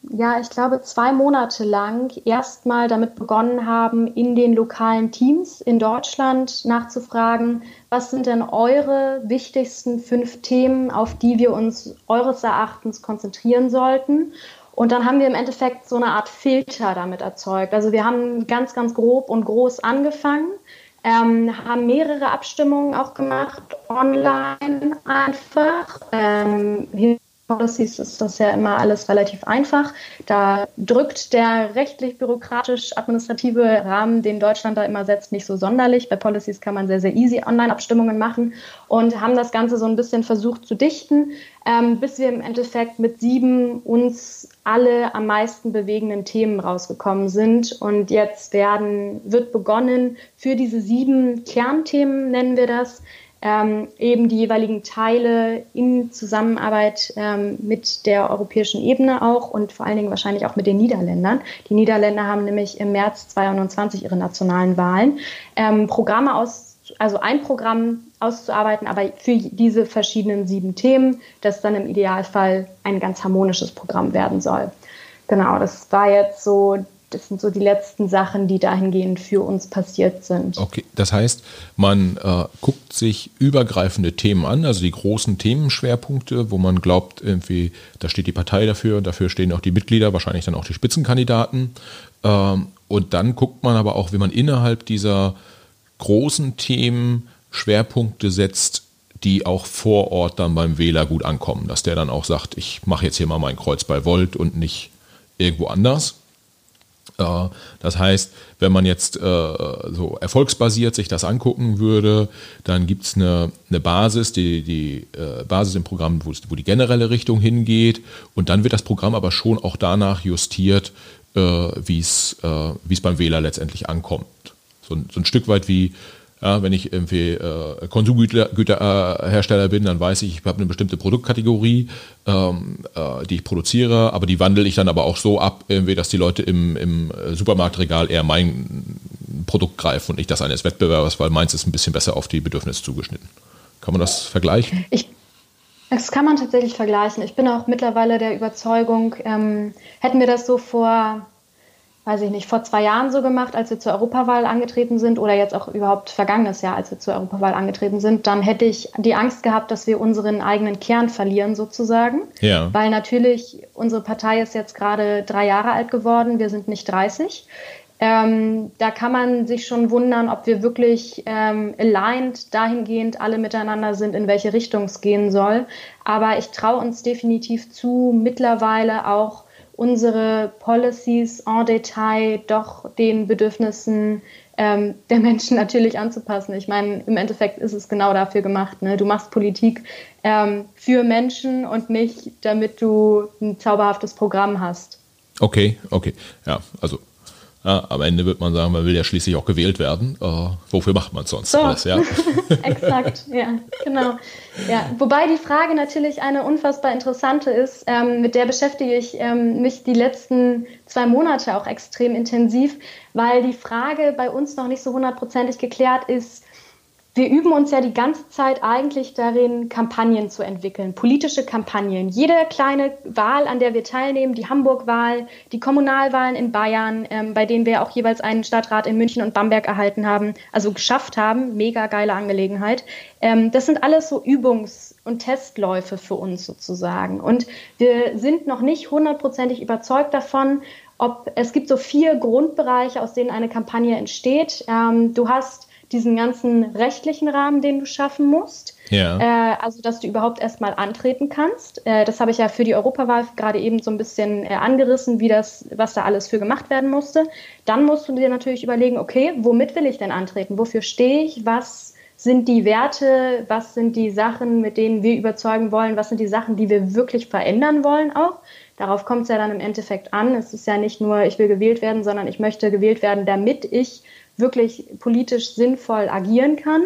[SPEAKER 2] ja, ich glaube, zwei Monate lang erstmal damit begonnen haben, in den lokalen Teams in Deutschland nachzufragen, was sind denn eure wichtigsten fünf Themen, auf die wir uns eures Erachtens konzentrieren sollten. Und dann haben wir im Endeffekt so eine Art Filter damit erzeugt. Also wir haben ganz, ganz grob und groß angefangen, ähm, haben mehrere Abstimmungen auch gemacht, online einfach. Ähm, Policies ist das ja immer alles relativ einfach. Da drückt der rechtlich-bürokratisch-administrative Rahmen, den Deutschland da immer setzt, nicht so sonderlich. Bei Policies kann man sehr, sehr easy Online-Abstimmungen machen und haben das Ganze so ein bisschen versucht zu dichten, ähm, bis wir im Endeffekt mit sieben uns alle am meisten bewegenden Themen rausgekommen sind. Und jetzt werden, wird begonnen, für diese sieben Kernthemen, nennen wir das, ähm, eben die jeweiligen Teile in Zusammenarbeit ähm, mit der europäischen Ebene auch und vor allen Dingen wahrscheinlich auch mit den Niederländern. Die Niederländer haben nämlich im März 2021 ihre nationalen Wahlen. Ähm, Programme aus, also ein Programm auszuarbeiten, aber für diese verschiedenen sieben Themen, das dann im Idealfall ein ganz harmonisches Programm werden soll. Genau, das war jetzt so das sind so die letzten Sachen, die dahingehend für uns passiert sind.
[SPEAKER 1] Okay, das heißt, man äh, guckt sich übergreifende Themen an, also die großen Themenschwerpunkte, wo man glaubt, irgendwie, da steht die Partei dafür, dafür stehen auch die Mitglieder, wahrscheinlich dann auch die Spitzenkandidaten. Ähm, und dann guckt man aber auch, wie man innerhalb dieser großen Themen Schwerpunkte setzt, die auch vor Ort dann beim Wähler gut ankommen, dass der dann auch sagt, ich mache jetzt hier mal mein Kreuz bei Volt und nicht irgendwo anders. Äh, das heißt, wenn man jetzt äh, so erfolgsbasiert sich das angucken würde, dann gibt es eine, eine, Basis, die, die äh, Basis im Programm, wo, wo, die generelle Richtung hingeht. Und dann wird das Programm aber schon auch danach justiert, wie es beim Wähler letztendlich ankommt. So, so ein Stück weit wie ja, wenn ich irgendwie äh, Konsumgüterhersteller bin, dann weiß ich, ich habe eine bestimmte Produktkategorie, ähm, äh, die ich produziere, aber die wandle ich dann aber auch so ab, irgendwie, dass die Leute im, im Supermarktregal eher mein Produkt greifen und nicht das eines Wettbewerbers, weil meins ist ein bisschen besser auf die Bedürfnisse zugeschnitten. Kann man das vergleichen?
[SPEAKER 2] Ich, das kann man tatsächlich vergleichen. Ich bin auch mittlerweile der Überzeugung, ähm, hätten wir das so vor weiß ich nicht, vor zwei Jahren so gemacht, als wir zur Europawahl angetreten sind oder jetzt auch überhaupt vergangenes Jahr, als wir zur Europawahl angetreten sind, dann hätte ich die Angst gehabt, dass wir unseren eigenen Kern verlieren sozusagen. Ja. Weil natürlich unsere Partei ist jetzt gerade drei Jahre alt geworden, wir sind nicht 30. Ähm, da kann man sich schon wundern, ob wir wirklich ähm, aligned dahingehend alle miteinander sind, in welche Richtung es gehen soll. Aber ich traue uns definitiv zu, mittlerweile auch unsere Policies en Detail doch den Bedürfnissen ähm, der Menschen <laughs> natürlich anzupassen. Ich meine, im Endeffekt ist es genau dafür gemacht. Ne? Du machst Politik ähm, für Menschen und nicht, damit du ein zauberhaftes Programm hast.
[SPEAKER 1] Okay, okay. Ja, also ja, am Ende wird man sagen, man will ja schließlich auch gewählt werden. Uh, wofür macht man es sonst so. alles? Ja? <laughs>
[SPEAKER 2] Exakt, ja, genau. Ja, wobei die Frage natürlich eine unfassbar interessante ist, ähm, mit der beschäftige ich ähm, mich die letzten zwei Monate auch extrem intensiv, weil die Frage bei uns noch nicht so hundertprozentig geklärt ist, wir üben uns ja die ganze Zeit eigentlich darin, Kampagnen zu entwickeln, politische Kampagnen. Jede kleine Wahl, an der wir teilnehmen, die Hamburg-Wahl, die Kommunalwahlen in Bayern, ähm, bei denen wir auch jeweils einen Stadtrat in München und Bamberg erhalten haben, also geschafft haben, mega geile Angelegenheit. Ähm, das sind alles so Übungs- und Testläufe für uns sozusagen. Und wir sind noch nicht hundertprozentig überzeugt davon, ob es gibt so vier Grundbereiche, aus denen eine Kampagne entsteht. Ähm, du hast diesen ganzen rechtlichen Rahmen, den du schaffen musst. Ja. Äh, also, dass du überhaupt erstmal antreten kannst. Äh, das habe ich ja für die Europawahl gerade eben so ein bisschen äh, angerissen, wie das, was da alles für gemacht werden musste. Dann musst du dir natürlich überlegen, okay, womit will ich denn antreten? Wofür stehe ich? Was sind die Werte, was sind die Sachen, mit denen wir überzeugen wollen, was sind die Sachen, die wir wirklich verändern wollen auch. Darauf kommt es ja dann im Endeffekt an. Es ist ja nicht nur, ich will gewählt werden, sondern ich möchte gewählt werden, damit ich wirklich politisch sinnvoll agieren kann.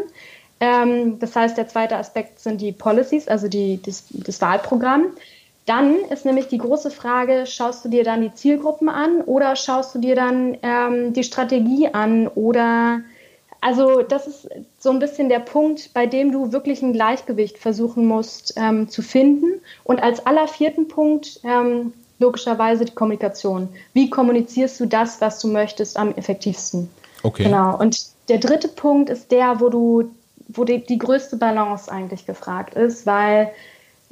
[SPEAKER 2] Ähm, das heißt, der zweite Aspekt sind die Policies, also die, das, das Wahlprogramm. Dann ist nämlich die große Frage, schaust du dir dann die Zielgruppen an oder schaust du dir dann ähm, die Strategie an oder also das ist so ein bisschen der Punkt, bei dem du wirklich ein Gleichgewicht versuchen musst ähm, zu finden. Und als aller vierten Punkt ähm, logischerweise die Kommunikation. Wie kommunizierst du das, was du möchtest, am effektivsten?
[SPEAKER 1] Okay.
[SPEAKER 2] Genau. Und der dritte Punkt ist der, wo du, wo die, die größte Balance eigentlich gefragt ist, weil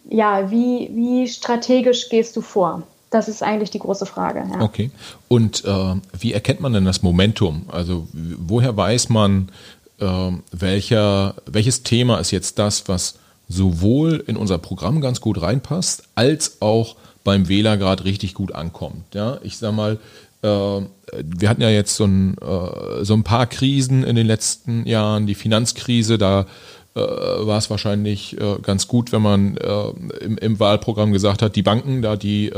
[SPEAKER 2] ja, wie, wie strategisch gehst du vor? Das ist eigentlich die große Frage. Ja.
[SPEAKER 1] Okay. Und äh, wie erkennt man denn das Momentum? Also woher weiß man, äh, welcher, welches Thema ist jetzt das, was sowohl in unser Programm ganz gut reinpasst, als auch beim Wähler gerade richtig gut ankommt? Ja, ich sag mal, wir hatten ja jetzt so ein, äh, so ein paar Krisen in den letzten Jahren, die Finanzkrise, da äh, war es wahrscheinlich äh, ganz gut, wenn man im, im, Wahlprogramm gesagt hat, die Banken, da die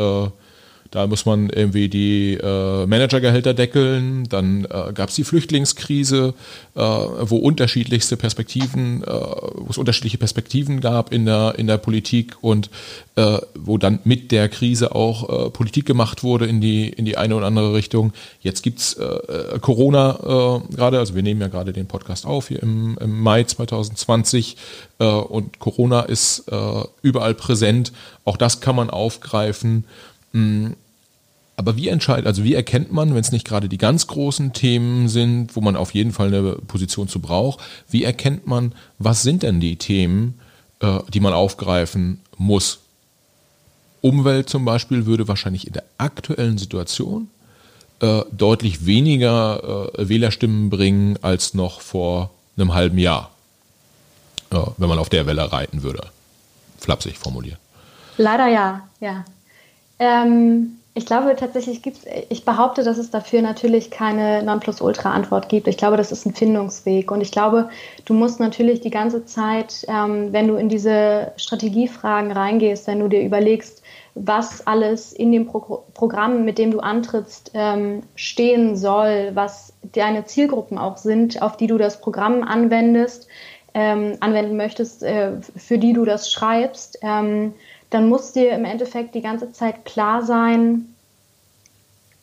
[SPEAKER 1] da muss man irgendwie die äh, Managergehälter deckeln. Dann äh, gab es die Flüchtlingskrise, äh, wo unterschiedlichste Perspektiven, äh, wo es unterschiedliche Perspektiven gab in der in der Politik und äh, wo dann mit der Krise auch äh, Politik gemacht wurde in die in die eine oder andere Richtung. Jetzt gibt's Corona gerade, also wir nehmen ja gerade den Podcast auf hier im, im Mai 2020 äh, und Corona ist überall präsent. Auch das kann man aufgreifen. Mm, aber wie entscheidet, also wie erkennt man, wenn es nicht gerade die ganz großen Themen sind, wo man auf jeden Fall eine Position zu braucht, wie erkennt man, was sind denn die Themen, äh, die man aufgreifen muss? Umwelt zum Beispiel würde wahrscheinlich in der aktuellen Situation äh, deutlich weniger äh, Wählerstimmen bringen als noch vor einem halben Jahr, wenn man auf der Welle reiten würde. Flapsig formuliert.
[SPEAKER 2] Leider ja, ja. Ähm, ich glaube tatsächlich gibt es, ich behaupte, dass es dafür natürlich keine Nonplusultra-Antwort gibt. Ich glaube, das ist ein Findungsweg. Und ich glaube, du musst natürlich die ganze Zeit, ähm, wenn du in diese Strategiefragen reingehst, wenn du dir überlegst, was alles in dem Pro Programm, mit dem du antrittst, ähm, stehen soll, was deine Zielgruppen auch sind, auf die du das Programm anwendest, ähm, anwenden möchtest, äh, für die du das schreibst, ähm, dann muss dir im Endeffekt die ganze Zeit klar sein,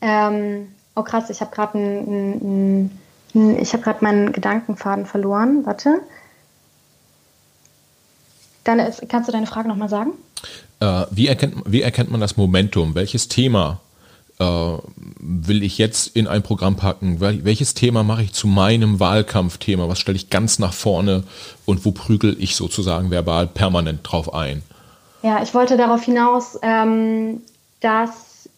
[SPEAKER 2] ähm, oh krass, ich habe gerade ein, ich habe gerade meinen Gedankenfaden verloren. Warte. Dann ist, kannst du deine Frage nochmal sagen?
[SPEAKER 1] Äh, wie, erkennt, wie erkennt man das Momentum? Welches Thema äh, will ich jetzt in ein Programm packen? Welches Thema mache ich zu meinem Wahlkampfthema? Was stelle ich ganz nach vorne und wo prügel ich sozusagen verbal permanent drauf ein?
[SPEAKER 2] Ja, ich wollte darauf hinaus, ähm, dass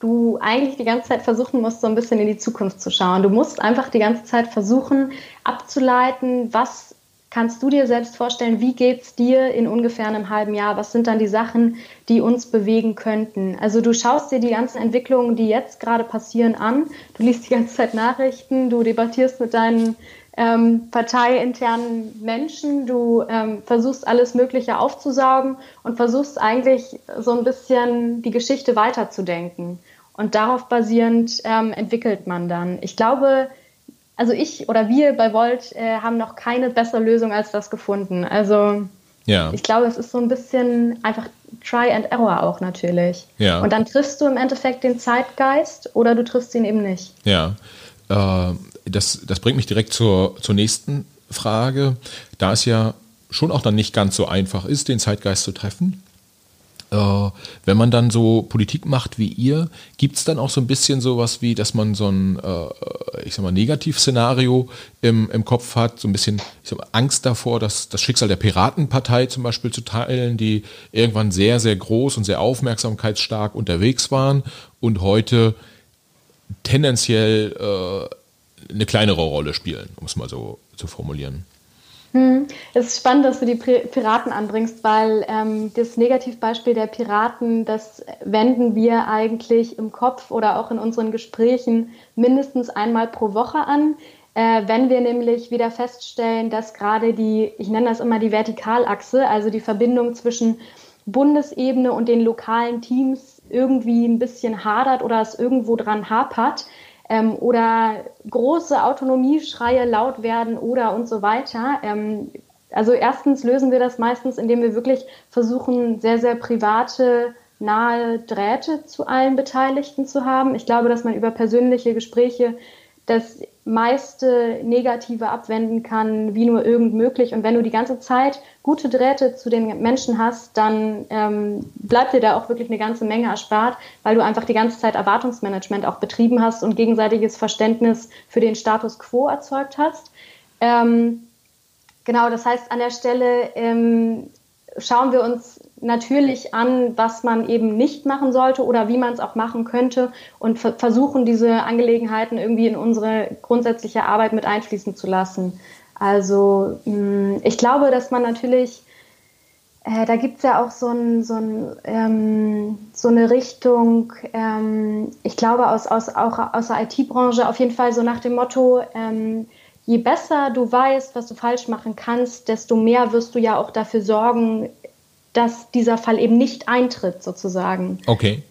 [SPEAKER 2] du eigentlich die ganze Zeit versuchen musst, so ein bisschen in die Zukunft zu schauen. Du musst einfach die ganze Zeit versuchen, abzuleiten, was kannst du dir selbst vorstellen, wie geht es dir in ungefähr einem halben Jahr? Was sind dann die Sachen, die uns bewegen könnten? Also du schaust dir die ganzen Entwicklungen, die jetzt gerade passieren, an. Du liest die ganze Zeit Nachrichten, du debattierst mit deinen ähm, parteiinternen Menschen. Du ähm, versuchst alles Mögliche aufzusaugen und versuchst eigentlich so ein bisschen die Geschichte weiterzudenken. Und darauf basierend ähm, entwickelt man dann. Ich glaube, also ich oder wir bei Volt äh, haben noch keine bessere Lösung als das gefunden. Also ja. ich glaube, es ist so ein bisschen einfach Try and Error auch natürlich. Ja. Und dann triffst du im Endeffekt den Zeitgeist oder du triffst ihn eben nicht.
[SPEAKER 1] Ja. Äh, das, das bringt mich direkt zur, zur nächsten Frage. Da es ja schon auch dann nicht ganz so einfach ist, den Zeitgeist zu treffen. Äh, wenn man dann so Politik macht wie ihr, gibt es dann auch so ein bisschen sowas wie, dass man so ein, äh, ich sag mal, Negativszenario im, im Kopf hat, so ein bisschen mal, Angst davor, dass das Schicksal der Piratenpartei zum Beispiel zu teilen, die irgendwann sehr, sehr groß und sehr aufmerksamkeitsstark unterwegs waren und heute tendenziell äh, eine kleinere Rolle spielen, um es mal so zu formulieren.
[SPEAKER 2] Hm. Es ist spannend, dass du die Piraten anbringst, weil ähm, das Negativbeispiel der Piraten, das wenden wir eigentlich im Kopf oder auch in unseren Gesprächen mindestens einmal pro Woche an. Äh, wenn wir nämlich wieder feststellen, dass gerade die, ich nenne das immer die Vertikalachse, also die Verbindung zwischen Bundesebene und den lokalen Teams irgendwie ein bisschen hadert oder es irgendwo dran hapert ähm, oder große Autonomieschreie laut werden oder und so weiter. Ähm, also erstens lösen wir das meistens, indem wir wirklich versuchen, sehr, sehr private, nahe Drähte zu allen Beteiligten zu haben. Ich glaube, dass man über persönliche Gespräche das meiste Negative abwenden kann, wie nur irgend möglich. Und wenn du die ganze Zeit gute Drähte zu den Menschen hast, dann ähm, bleibt dir da auch wirklich eine ganze Menge erspart, weil du einfach die ganze Zeit Erwartungsmanagement auch betrieben hast und gegenseitiges Verständnis für den Status quo erzeugt hast. Ähm, genau, das heißt, an der Stelle ähm, schauen wir uns natürlich an, was man eben nicht machen sollte oder wie man es auch machen könnte und versuchen, diese Angelegenheiten irgendwie in unsere grundsätzliche Arbeit mit einfließen zu lassen. Also mm, ich glaube, dass man natürlich, äh, da gibt es ja auch so, ein, so, ein, ähm, so eine Richtung, ähm, ich glaube aus, aus, auch aus der IT-Branche auf jeden Fall so nach dem Motto, ähm, je besser du weißt, was du falsch machen kannst, desto mehr wirst du ja auch dafür sorgen, dass dieser Fall eben nicht eintritt, sozusagen.
[SPEAKER 1] Okay.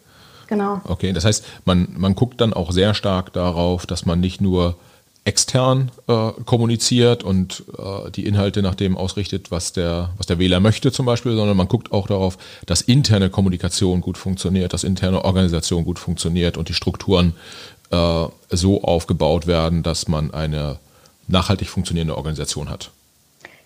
[SPEAKER 2] Genau.
[SPEAKER 1] Okay, das heißt, man, man guckt dann auch sehr stark darauf, dass man nicht nur extern äh, kommuniziert und äh, die Inhalte nach dem ausrichtet, was der, was der Wähler möchte zum Beispiel, sondern man guckt auch darauf, dass interne Kommunikation gut funktioniert, dass interne Organisation gut funktioniert und die Strukturen äh, so aufgebaut werden, dass man eine nachhaltig funktionierende Organisation hat.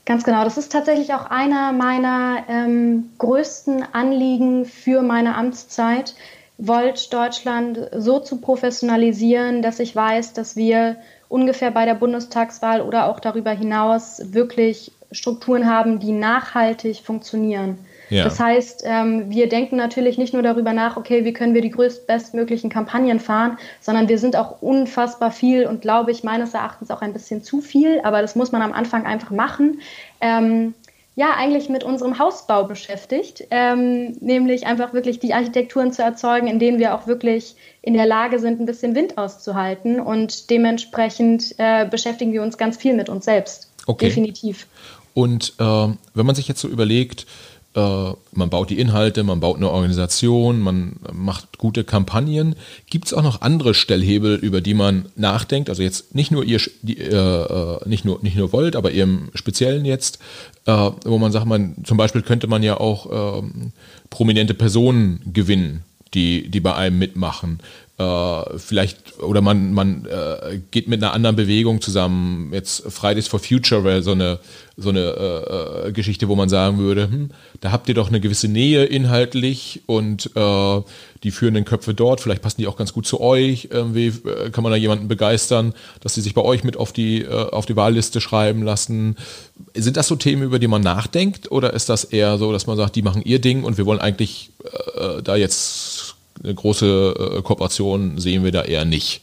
[SPEAKER 2] Ganz genau. Das ist tatsächlich auch einer meiner ähm, größten Anliegen für meine Amtszeit, Volt Deutschland so zu professionalisieren, dass ich weiß, dass wir ungefähr bei der Bundestagswahl oder auch darüber hinaus wirklich Strukturen haben, die nachhaltig funktionieren. Ja. Das heißt, ähm, wir denken natürlich nicht nur darüber nach, okay, wie können wir die größtbestmöglichen Kampagnen fahren, sondern wir sind auch unfassbar viel und glaube ich meines Erachtens auch ein bisschen zu viel, aber das muss man am Anfang einfach machen. Ähm, ja, eigentlich mit unserem Hausbau beschäftigt, ähm, nämlich einfach wirklich die Architekturen zu erzeugen, in denen wir auch wirklich in der Lage sind, ein bisschen Wind auszuhalten und dementsprechend äh, beschäftigen wir uns ganz viel mit uns selbst.
[SPEAKER 1] Okay.
[SPEAKER 2] Definitiv.
[SPEAKER 1] Und äh, wenn man sich jetzt so überlegt, man baut die Inhalte, man baut eine Organisation, man macht gute Kampagnen. Gibt es auch noch andere Stellhebel, über die man nachdenkt? Also jetzt nicht nur ihr, die, äh, äh, nicht nur nicht nur wollt, aber im Speziellen jetzt, äh, wo man sagt, man zum Beispiel könnte man ja auch ähm, prominente Personen gewinnen, die die bei einem mitmachen äh, vielleicht, oder man, man äh, geht mit einer anderen Bewegung zusammen. Jetzt Fridays for Future wäre so eine, so eine äh, äh, Geschichte, wo man sagen würde, hm, da habt ihr doch eine gewisse Nähe inhaltlich und äh, die führenden Köpfe dort, vielleicht passen die auch ganz gut zu euch. Irgendwie äh, kann man da jemanden begeistern, dass sie sich bei euch mit auf die, auf die Wahlliste schreiben lassen. Sind das so Themen, über die man nachdenkt, oder ist das eher so, dass man sagt, die machen ihr Ding und wir wollen eigentlich da jetzt eine große äh, Kooperation sehen wir da eher nicht.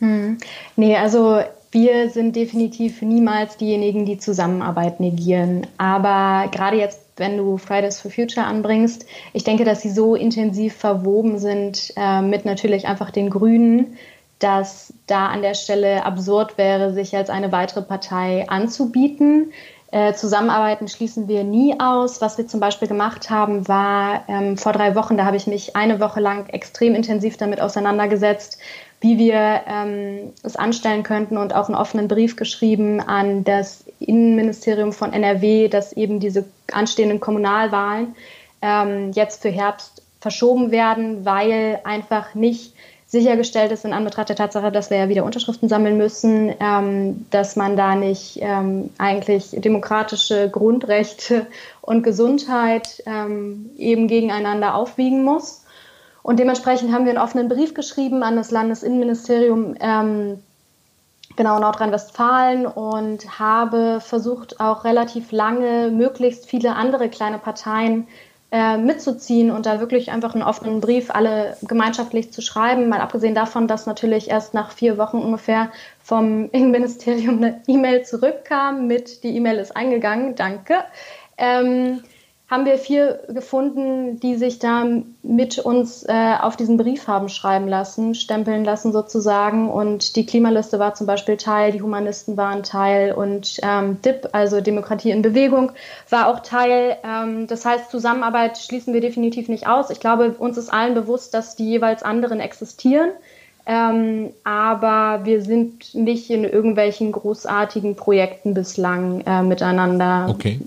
[SPEAKER 2] Hm. Nee, also wir sind definitiv niemals diejenigen, die Zusammenarbeit negieren. Aber gerade jetzt, wenn du Fridays for Future anbringst, ich denke, dass sie so intensiv verwoben sind äh, mit natürlich einfach den Grünen, dass da an der Stelle absurd wäre, sich als eine weitere Partei anzubieten. Äh, Zusammenarbeiten schließen wir nie aus. Was wir zum Beispiel gemacht haben, war ähm, vor drei Wochen, da habe ich mich eine Woche lang extrem intensiv damit auseinandergesetzt, wie wir ähm, es anstellen könnten und auch einen offenen Brief geschrieben an das Innenministerium von NRW, dass eben diese anstehenden Kommunalwahlen ähm, jetzt für Herbst verschoben werden, weil einfach nicht sichergestellt ist in Anbetracht der Tatsache, dass wir ja wieder Unterschriften sammeln müssen, ähm, dass man da nicht ähm, eigentlich demokratische Grundrechte und Gesundheit ähm, eben gegeneinander aufwiegen muss. Und dementsprechend haben wir einen offenen Brief geschrieben an das Landesinnenministerium ähm, genau Nordrhein-Westfalen und habe versucht, auch relativ lange möglichst viele andere kleine Parteien äh, mitzuziehen und da wirklich einfach einen offenen Brief alle gemeinschaftlich zu schreiben. Mal abgesehen davon, dass natürlich erst nach vier Wochen ungefähr vom <laughs> Innenministerium eine E-Mail zurückkam mit die E-Mail ist eingegangen, danke. Ähm, haben wir vier gefunden, die sich da mit uns äh, auf diesen Brief haben schreiben lassen, stempeln lassen sozusagen. Und die Klimaliste war zum Beispiel Teil, die Humanisten waren Teil und ähm, DIP, also Demokratie in Bewegung, war auch Teil. Ähm, das heißt, Zusammenarbeit schließen wir definitiv nicht aus. Ich glaube, uns ist allen bewusst, dass die jeweils anderen existieren. Ähm, aber wir sind nicht in irgendwelchen großartigen Projekten bislang äh, miteinander.
[SPEAKER 1] Okay.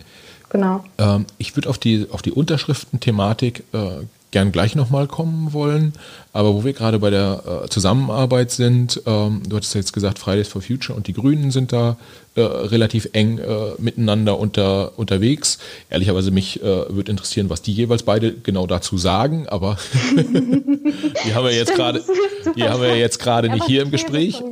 [SPEAKER 2] Genau.
[SPEAKER 1] Ähm, ich würde auf die, auf die Unterschriften-Thematik äh, gern gleich nochmal kommen wollen. Aber wo wir gerade bei der äh, Zusammenarbeit sind, ähm, du hattest ja jetzt gesagt, Fridays for Future und die Grünen sind da äh, relativ eng äh, miteinander unter, unterwegs. Ehrlicherweise mich äh, würde interessieren, was die jeweils beide genau dazu sagen, aber <laughs> die haben wir jetzt gerade, die haben wir jetzt gerade nicht hier im Gespräch.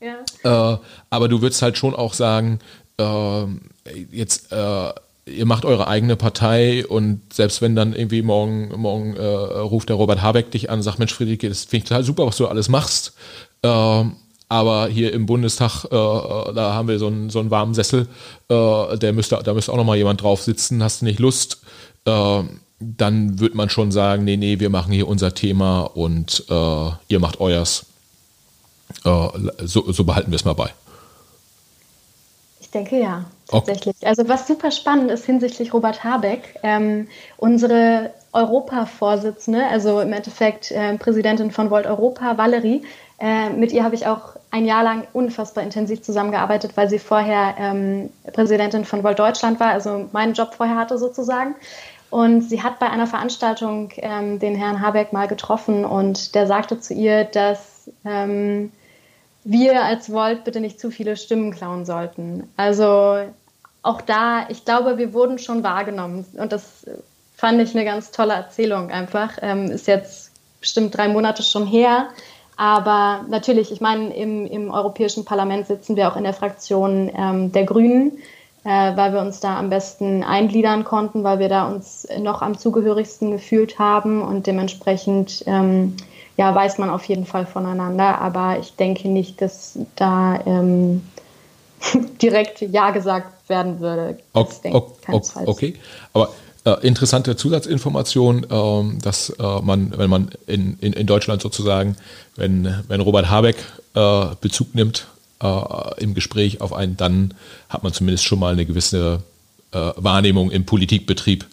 [SPEAKER 1] Ja. Äh, aber du würdest halt schon auch sagen, ähm, jetzt äh, ihr macht eure eigene Partei und selbst wenn dann irgendwie morgen, morgen äh, ruft der Robert Habeck dich an sagt, Mensch Friedrich, das finde ich total super, was du alles machst. Ähm, aber hier im Bundestag, äh, da haben wir so einen, so einen warmen Sessel, äh, der müsste, da müsste auch noch mal jemand drauf sitzen, hast du nicht Lust? Äh, dann wird man schon sagen, nee, nee, wir machen hier unser Thema und äh, ihr macht euers. Äh, so, so behalten wir es mal bei.
[SPEAKER 2] Ich denke ja, tatsächlich. Okay. Also was super spannend ist hinsichtlich Robert Habeck, ähm, unsere Europa-Vorsitzende, also im Endeffekt äh, Präsidentin von Volt Europa, Valerie, äh, mit ihr habe ich auch ein Jahr lang unfassbar intensiv zusammengearbeitet, weil sie vorher ähm, Präsidentin von Volt Deutschland war, also meinen Job vorher hatte sozusagen. Und sie hat bei einer Veranstaltung ähm, den Herrn Habeck mal getroffen und der sagte zu ihr, dass ähm, wir als Volt bitte nicht zu viele Stimmen klauen sollten. Also auch da, ich glaube, wir wurden schon wahrgenommen und das fand ich eine ganz tolle Erzählung einfach. Ähm, ist jetzt bestimmt drei Monate schon her. Aber natürlich, ich meine, im, im Europäischen Parlament sitzen wir auch in der Fraktion ähm, der Grünen, äh, weil wir uns da am besten eingliedern konnten, weil wir da uns noch am zugehörigsten gefühlt haben und dementsprechend ähm, ja, weiß man auf jeden Fall voneinander, aber ich denke nicht, dass da ähm, <laughs> direkt Ja gesagt werden würde.
[SPEAKER 1] Okay, okay, okay. aber äh, interessante Zusatzinformation, äh, dass äh, man, wenn man in, in, in Deutschland sozusagen, wenn, wenn Robert Habeck äh, Bezug nimmt äh, im Gespräch auf einen, dann hat man zumindest schon mal eine gewisse äh, Wahrnehmung im Politikbetrieb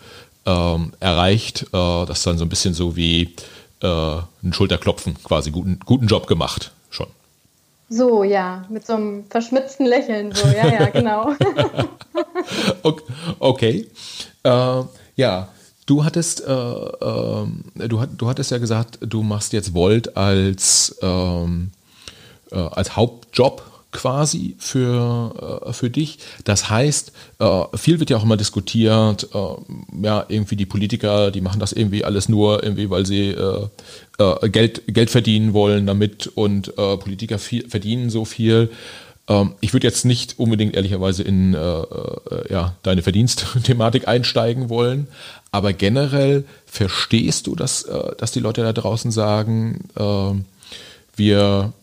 [SPEAKER 1] ähm, erreicht. das ist dann so ein bisschen so wie äh, ein Schulterklopfen quasi. Guten, guten Job gemacht.
[SPEAKER 2] So, ja, mit so einem verschmitzten Lächeln. So, ja, ja, genau. <laughs>
[SPEAKER 1] okay. Äh, ja, du hattest, äh, äh, du, du hattest ja gesagt, du machst jetzt Volt als, ähm, äh, als Hauptjob quasi für, äh, für dich. Das heißt, äh, viel wird ja auch immer diskutiert, äh, ja, irgendwie die Politiker, die machen das irgendwie alles nur, irgendwie, weil sie äh, äh, Geld, Geld verdienen wollen damit und äh, Politiker viel, verdienen so viel. Ähm, ich würde jetzt nicht unbedingt ehrlicherweise in ja, deine Verdienstthematik einsteigen wollen, aber generell verstehst du, dass, dass die Leute da draußen sagen, wir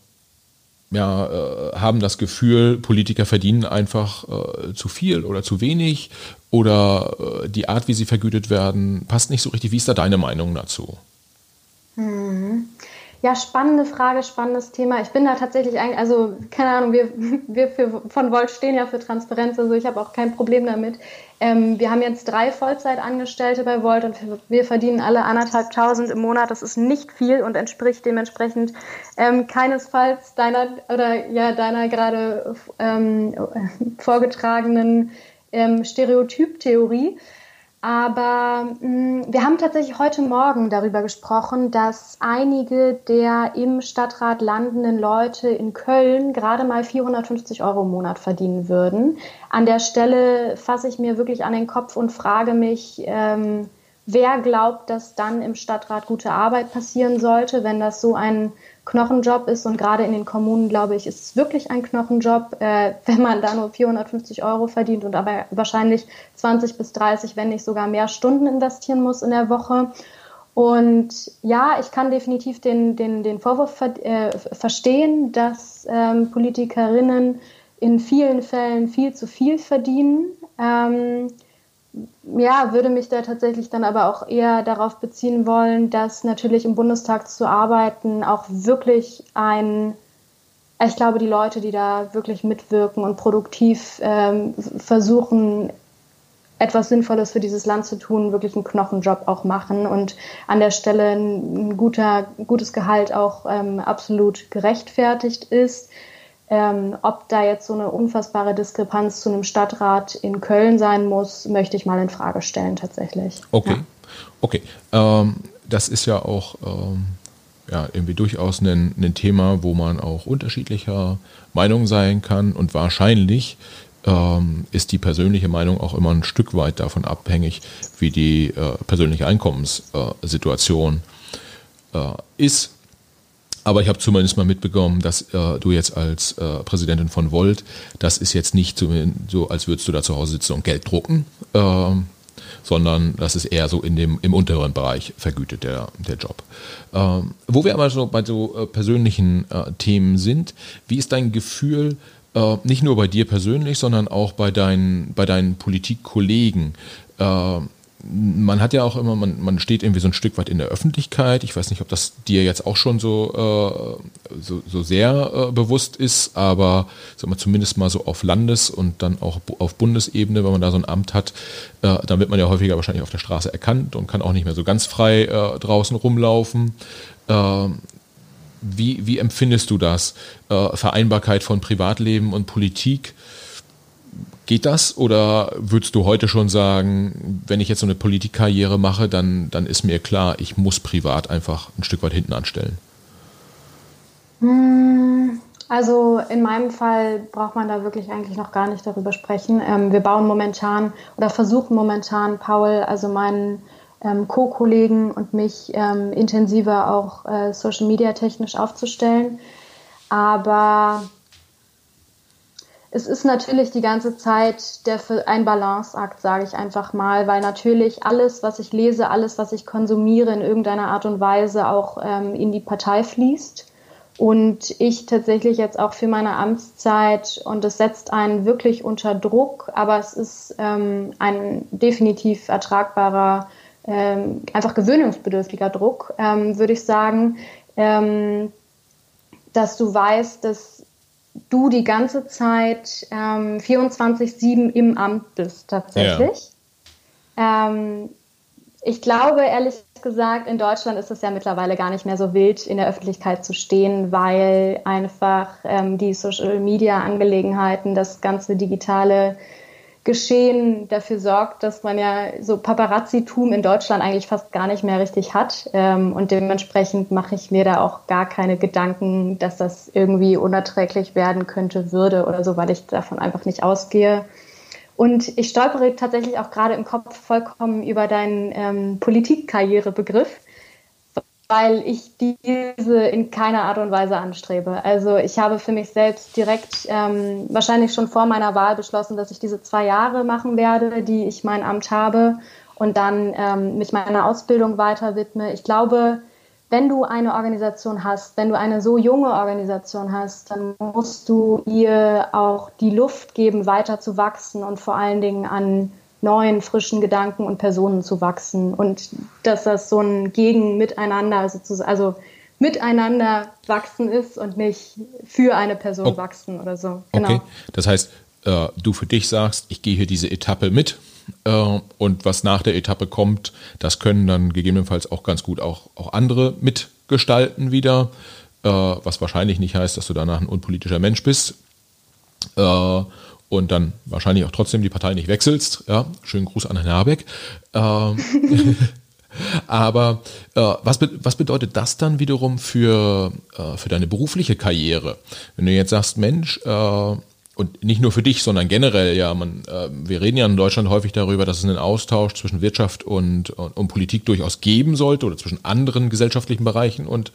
[SPEAKER 1] ja, äh, haben das Gefühl, Politiker verdienen einfach äh, zu viel oder zu wenig oder äh, die Art, wie sie vergütet werden, passt nicht so richtig. Wie ist da deine Meinung dazu?
[SPEAKER 2] Mhm. Ja, spannende Frage, spannendes Thema. Ich bin da tatsächlich eigentlich, also keine Ahnung, wir, <laughs> wir für, von Volt stehen ja für Transparenz, also ich habe auch kein Problem damit. Ähm, wir haben jetzt drei Vollzeitangestellte bei Volt und wir verdienen alle anderthalbtausend im Monat. Das ist nicht viel und entspricht dementsprechend ähm, keinesfalls deiner oder ja deiner gerade ähm, vorgetragenen ähm, Stereotyptheorie. Aber mh, mm, wir haben tatsächlich heute Morgen darüber gesprochen, dass einige der im Stadtrat landenden Leute in Köln gerade mal 450 Euro im Monat verdienen würden. An der Stelle fasse ich mir wirklich an den Kopf und frage mich, ähm, wer glaubt, dass dann im Stadtrat gute Arbeit passieren sollte, wenn das so ein Knochenjob ist und gerade in den Kommunen, glaube ich, ist es wirklich ein Knochenjob, äh, <laughs> wenn man da nur 450 Euro verdient und aber wahrscheinlich 20 bis 30, wenn nicht sogar mehr Stunden investieren muss in der Woche. Und ja, ich kann definitiv den, den, den Vorwurf ver äh, verstehen, dass ähm, Politikerinnen in vielen Fällen viel zu viel verdienen. Ähm, ja, würde mich da tatsächlich dann aber auch eher darauf beziehen wollen, dass natürlich im Bundestag zu arbeiten auch wirklich ein, ich glaube, die Leute, die da wirklich mitwirken und produktiv ähm, versuchen, etwas Sinnvolles für dieses Land zu tun, wirklich einen Knochenjob auch machen und an der Stelle ein guter, gutes Gehalt auch ähm, absolut gerechtfertigt ist. Ähm, ob da jetzt so eine unfassbare Diskrepanz zu einem Stadtrat in Köln sein muss, möchte ich mal in Frage stellen tatsächlich.
[SPEAKER 1] Okay, ja. okay. Ähm, das ist ja auch ähm, ja, irgendwie durchaus ein, ein, Thema, wo man auch unterschiedlicher Meinung sein kann und wahrscheinlich ähm, ist die persönliche Meinung auch immer ein Stück weit davon abhängig, wie die äh, persönliche Einkommenssituation äh, ist aber ich habe zumindest mal mitbekommen, dass äh, du jetzt als äh, Präsidentin von Volt, das ist jetzt nicht so, als würdest du da zu Hause sitzen und Geld drucken, äh, sondern das ist eher so in dem, im unteren Bereich vergütet, der, der Job. Ähm, wo wir aber so bei so äh, persönlichen äh, Themen sind, wie ist dein Gefühl, äh, nicht nur bei dir persönlich, sondern auch bei deinen, bei deinen Politikkollegen? Man hat ja auch immer, man, man steht irgendwie so ein Stück weit in der Öffentlichkeit. Ich weiß nicht, ob das dir jetzt auch schon so, äh, so, so, sehr äh, bewusst ist, aber sag mal, zumindest mal so auf Landes- und dann auch auf Bundesebene, wenn man da so ein Amt hat, äh, dann wird man ja häufiger wahrscheinlich auf der Straße erkannt und kann auch nicht mehr so ganz frei äh, draußen rumlaufen. Ähm, wie, wie empfindest du das? Äh, Vereinbarkeit von Privatleben und Politik? Geht das oder würdest du heute schon sagen, wenn ich jetzt so eine Politikkarriere mache, dann, dann ist mir klar, ich muss privat einfach ein Stück weit hinten anstellen?
[SPEAKER 2] Hm, also in meinem Fall braucht man da wirklich eigentlich noch gar nicht darüber sprechen. Ähm, wir bauen momentan oder versuchen momentan, Paul, also meinen ähm, Co-Kollegen und mich ähm, intensiver auch äh, Social Media technisch aufzustellen. Aber es ist natürlich die ganze Zeit der, ein Balanceakt, sage ich einfach mal, weil natürlich alles, was ich lese, alles, was ich konsumiere, in irgendeiner Art und Weise auch ähm, in die Partei fließt. Und ich tatsächlich jetzt auch für meine Amtszeit, und es setzt einen wirklich unter Druck, aber es ist ähm, ein definitiv ertragbarer, ähm, einfach gewöhnungsbedürftiger Druck, ähm, würde ich sagen, ähm, dass du weißt, dass du die ganze Zeit ähm, 24-7 im Amt bist, tatsächlich. Ja. Ähm, ich glaube, ehrlich gesagt, in Deutschland ist es ja mittlerweile gar nicht mehr so wild, in der Öffentlichkeit zu stehen, weil einfach ähm, die Social-Media-Angelegenheiten, das ganze digitale Geschehen dafür sorgt, dass man ja so Paparazzitum in Deutschland eigentlich fast gar nicht mehr richtig hat. Ähm, und dementsprechend mache ich mir da auch gar keine Gedanken, dass das irgendwie unerträglich werden könnte, würde oder so, weil ich davon einfach nicht ausgehe. Und ich stolpere tatsächlich auch gerade im Kopf vollkommen über deinen ähm, Politikkarrierebegriff weil ich diese in keiner Art und Weise anstrebe. Also ich habe für mich selbst direkt ähm, wahrscheinlich schon vor meiner Wahl beschlossen, dass ich diese zwei Jahre machen werde, die ich mein Amt habe und dann ähm, mich meiner Ausbildung weiter widme. Ich glaube, wenn du eine Organisation hast, wenn du eine so junge Organisation hast, dann musst du ihr auch die Luft geben, weiter zu wachsen und vor allen Dingen an neuen, frischen Gedanken und Personen zu wachsen und dass das so ein Gegen-Miteinander sozusagen, also miteinander wachsen ist und nicht für eine Person okay. wachsen oder so.
[SPEAKER 1] Genau. Okay, das heißt, äh, du für dich sagst, ich gehe hier diese Etappe mit äh, und was nach der Etappe kommt, das können dann gegebenenfalls auch ganz gut auch, auch andere mitgestalten wieder, äh, was wahrscheinlich nicht heißt, dass du danach ein unpolitischer Mensch bist. Und dann wahrscheinlich auch trotzdem die Partei nicht wechselst. Ja, schönen Gruß an Herrn Habeck. Ähm, <laughs> aber äh, was, be was bedeutet das dann wiederum für, äh, für deine berufliche Karriere? Wenn du jetzt sagst, Mensch, äh, und nicht nur für dich, sondern generell, ja, man, äh, wir reden ja in Deutschland häufig darüber, dass es einen Austausch zwischen Wirtschaft und, und, und Politik durchaus geben sollte oder zwischen anderen gesellschaftlichen Bereichen und,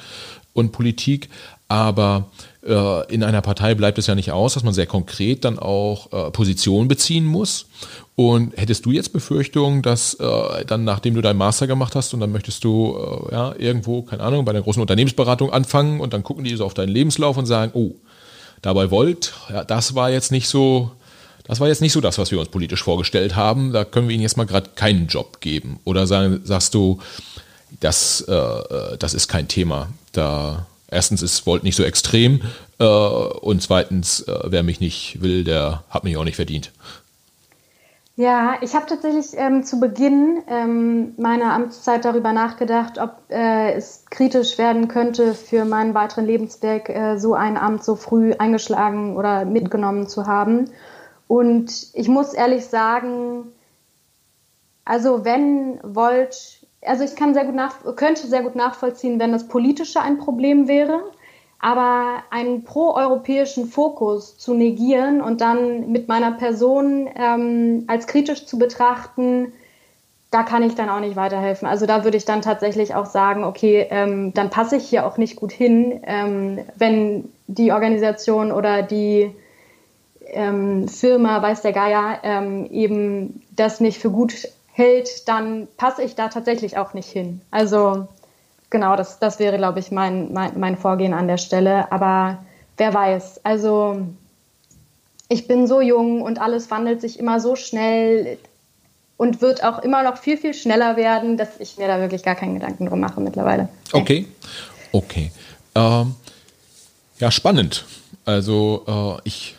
[SPEAKER 1] und Politik. Aber äh, in einer Partei bleibt es ja nicht aus, dass man sehr konkret dann auch äh, Position beziehen muss. Und hättest du jetzt Befürchtungen, dass äh, dann, nachdem du deinen Master gemacht hast und dann möchtest du äh, ja, irgendwo, keine Ahnung, bei einer großen Unternehmensberatung anfangen und dann gucken die so auf deinen Lebenslauf und sagen, oh, dabei wollt, ja, das war jetzt nicht so, das war jetzt nicht so das, was wir uns politisch vorgestellt haben. Da können wir Ihnen jetzt mal gerade keinen Job geben. Oder sagen, sagst du, das, äh, das ist kein Thema. Da erstens ist Volt nicht so extrem äh, und zweitens, äh, wer mich nicht will, der hat mich auch nicht verdient.
[SPEAKER 2] Ja, ich habe tatsächlich ähm, zu Beginn ähm, meiner Amtszeit darüber nachgedacht, ob äh, es kritisch werden könnte, für meinen weiteren Lebensweg äh, so ein Amt so früh eingeschlagen oder mitgenommen zu haben. Und ich muss ehrlich sagen, also wenn Volt, also ich kann sehr gut nach, könnte sehr gut nachvollziehen, wenn das Politische ein Problem wäre. Aber einen proeuropäischen Fokus zu negieren und dann mit meiner Person ähm, als kritisch zu betrachten, da kann ich dann auch nicht weiterhelfen. Also da würde ich dann tatsächlich auch sagen, okay, ähm, dann passe ich hier auch nicht gut hin, ähm, wenn die Organisation oder die ähm, Firma, weiß der Geier, ähm, eben das nicht für gut hält, dann passe ich da tatsächlich auch nicht hin. Also genau, das, das wäre, glaube ich, mein, mein, mein Vorgehen an der Stelle. Aber wer weiß. Also ich bin so jung und alles wandelt sich immer so schnell und wird auch immer noch viel, viel schneller werden, dass ich mir da wirklich gar keinen Gedanken drum mache mittlerweile.
[SPEAKER 1] Okay, okay. Ähm, ja, spannend. Also äh, ich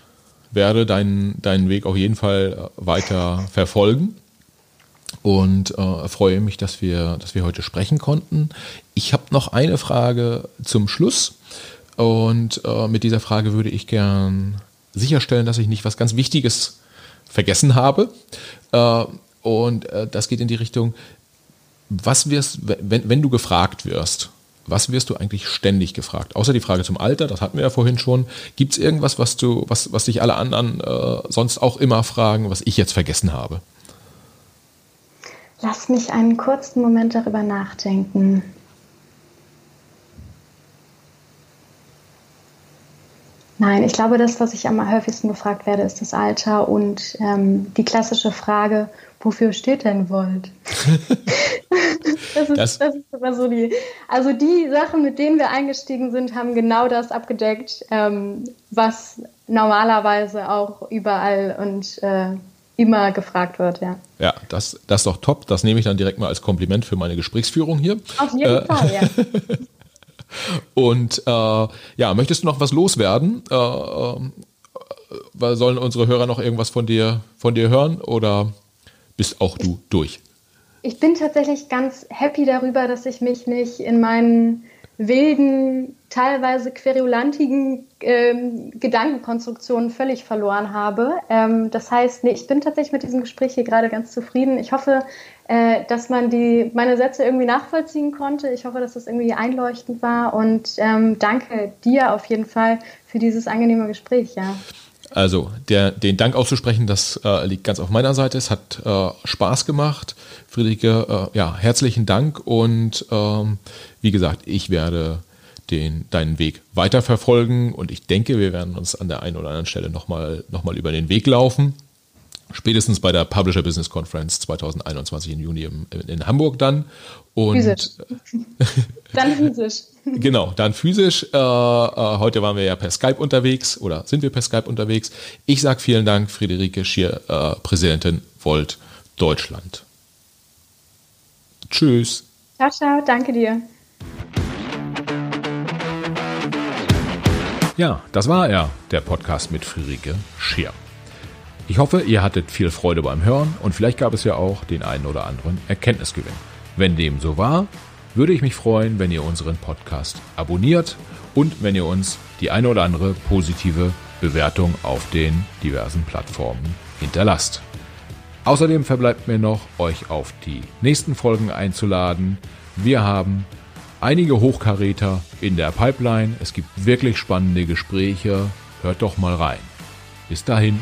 [SPEAKER 1] werde deinen, deinen Weg auf jeden Fall äh, weiter verfolgen und äh, freue mich, dass wir, dass wir heute sprechen konnten. Ich habe noch eine Frage zum Schluss und äh, mit dieser Frage würde ich gern sicherstellen, dass ich nicht was ganz Wichtiges vergessen habe. Äh, und äh, das geht in die Richtung, was wirst, wenn, wenn du gefragt wirst, was wirst du eigentlich ständig gefragt? Außer die Frage zum Alter, das hatten wir ja vorhin schon. Gibt es irgendwas, was du, was, was dich alle anderen äh, sonst auch immer fragen, was ich jetzt vergessen habe?
[SPEAKER 2] Lass mich einen kurzen Moment darüber nachdenken. Nein, ich glaube, das, was ich am häufigsten gefragt werde, ist das Alter und ähm, die klassische Frage, wofür steht denn Volt? <laughs> das, ist, das, das, ist immer so die. Also die Sachen, mit denen wir eingestiegen sind, haben genau das abgedeckt, ähm, was normalerweise auch überall und äh, immer gefragt wird, ja.
[SPEAKER 1] Ja, das, das ist doch top. Das nehme ich dann direkt mal als Kompliment für meine Gesprächsführung hier.
[SPEAKER 2] Auf jeden äh, Fall, ja. <laughs>
[SPEAKER 1] Und äh, ja, möchtest du noch was loswerden? Äh, äh, sollen unsere Hörer noch irgendwas von dir, von dir hören oder bist auch du durch?
[SPEAKER 2] Ich bin tatsächlich ganz happy darüber, dass ich mich nicht in meinen wilden, teilweise querulantigen ähm, Gedankenkonstruktionen völlig verloren habe. Ähm, das heißt, nee, ich bin tatsächlich mit diesem Gespräch hier gerade ganz zufrieden. Ich hoffe, äh, dass man die, meine Sätze irgendwie nachvollziehen konnte. Ich hoffe, dass das irgendwie einleuchtend war und ähm, danke dir auf jeden Fall für dieses angenehme Gespräch. Ja.
[SPEAKER 1] Also der, den Dank auszusprechen, das äh, liegt ganz auf meiner Seite. Es hat äh, Spaß gemacht. Friederike, äh, ja, herzlichen Dank und ähm, wie gesagt, ich werde den, deinen Weg weiterverfolgen und ich denke, wir werden uns an der einen oder anderen Stelle nochmal noch mal über den Weg laufen. Spätestens bei der Publisher Business Conference 2021 im Juni in, in Hamburg dann. Und physisch. <laughs>
[SPEAKER 2] dann physisch.
[SPEAKER 1] genau, dann physisch. Äh, äh, heute waren wir ja per Skype unterwegs oder sind wir per Skype unterwegs. Ich sage vielen Dank, Friederike Schier, äh, Präsidentin Volt Deutschland. Tschüss.
[SPEAKER 2] Ciao, ciao, danke dir.
[SPEAKER 1] Ja, das war er, der Podcast mit Friederike Schier. Ich hoffe, ihr hattet viel Freude beim Hören und vielleicht gab es ja auch den einen oder anderen Erkenntnisgewinn. Wenn dem so war, würde ich mich freuen, wenn ihr unseren Podcast abonniert und wenn ihr uns die eine oder andere positive Bewertung auf den diversen Plattformen hinterlasst. Außerdem verbleibt mir noch, euch auf die nächsten Folgen einzuladen. Wir haben einige Hochkaräter in der Pipeline. Es gibt wirklich spannende Gespräche. Hört doch mal rein. Bis dahin.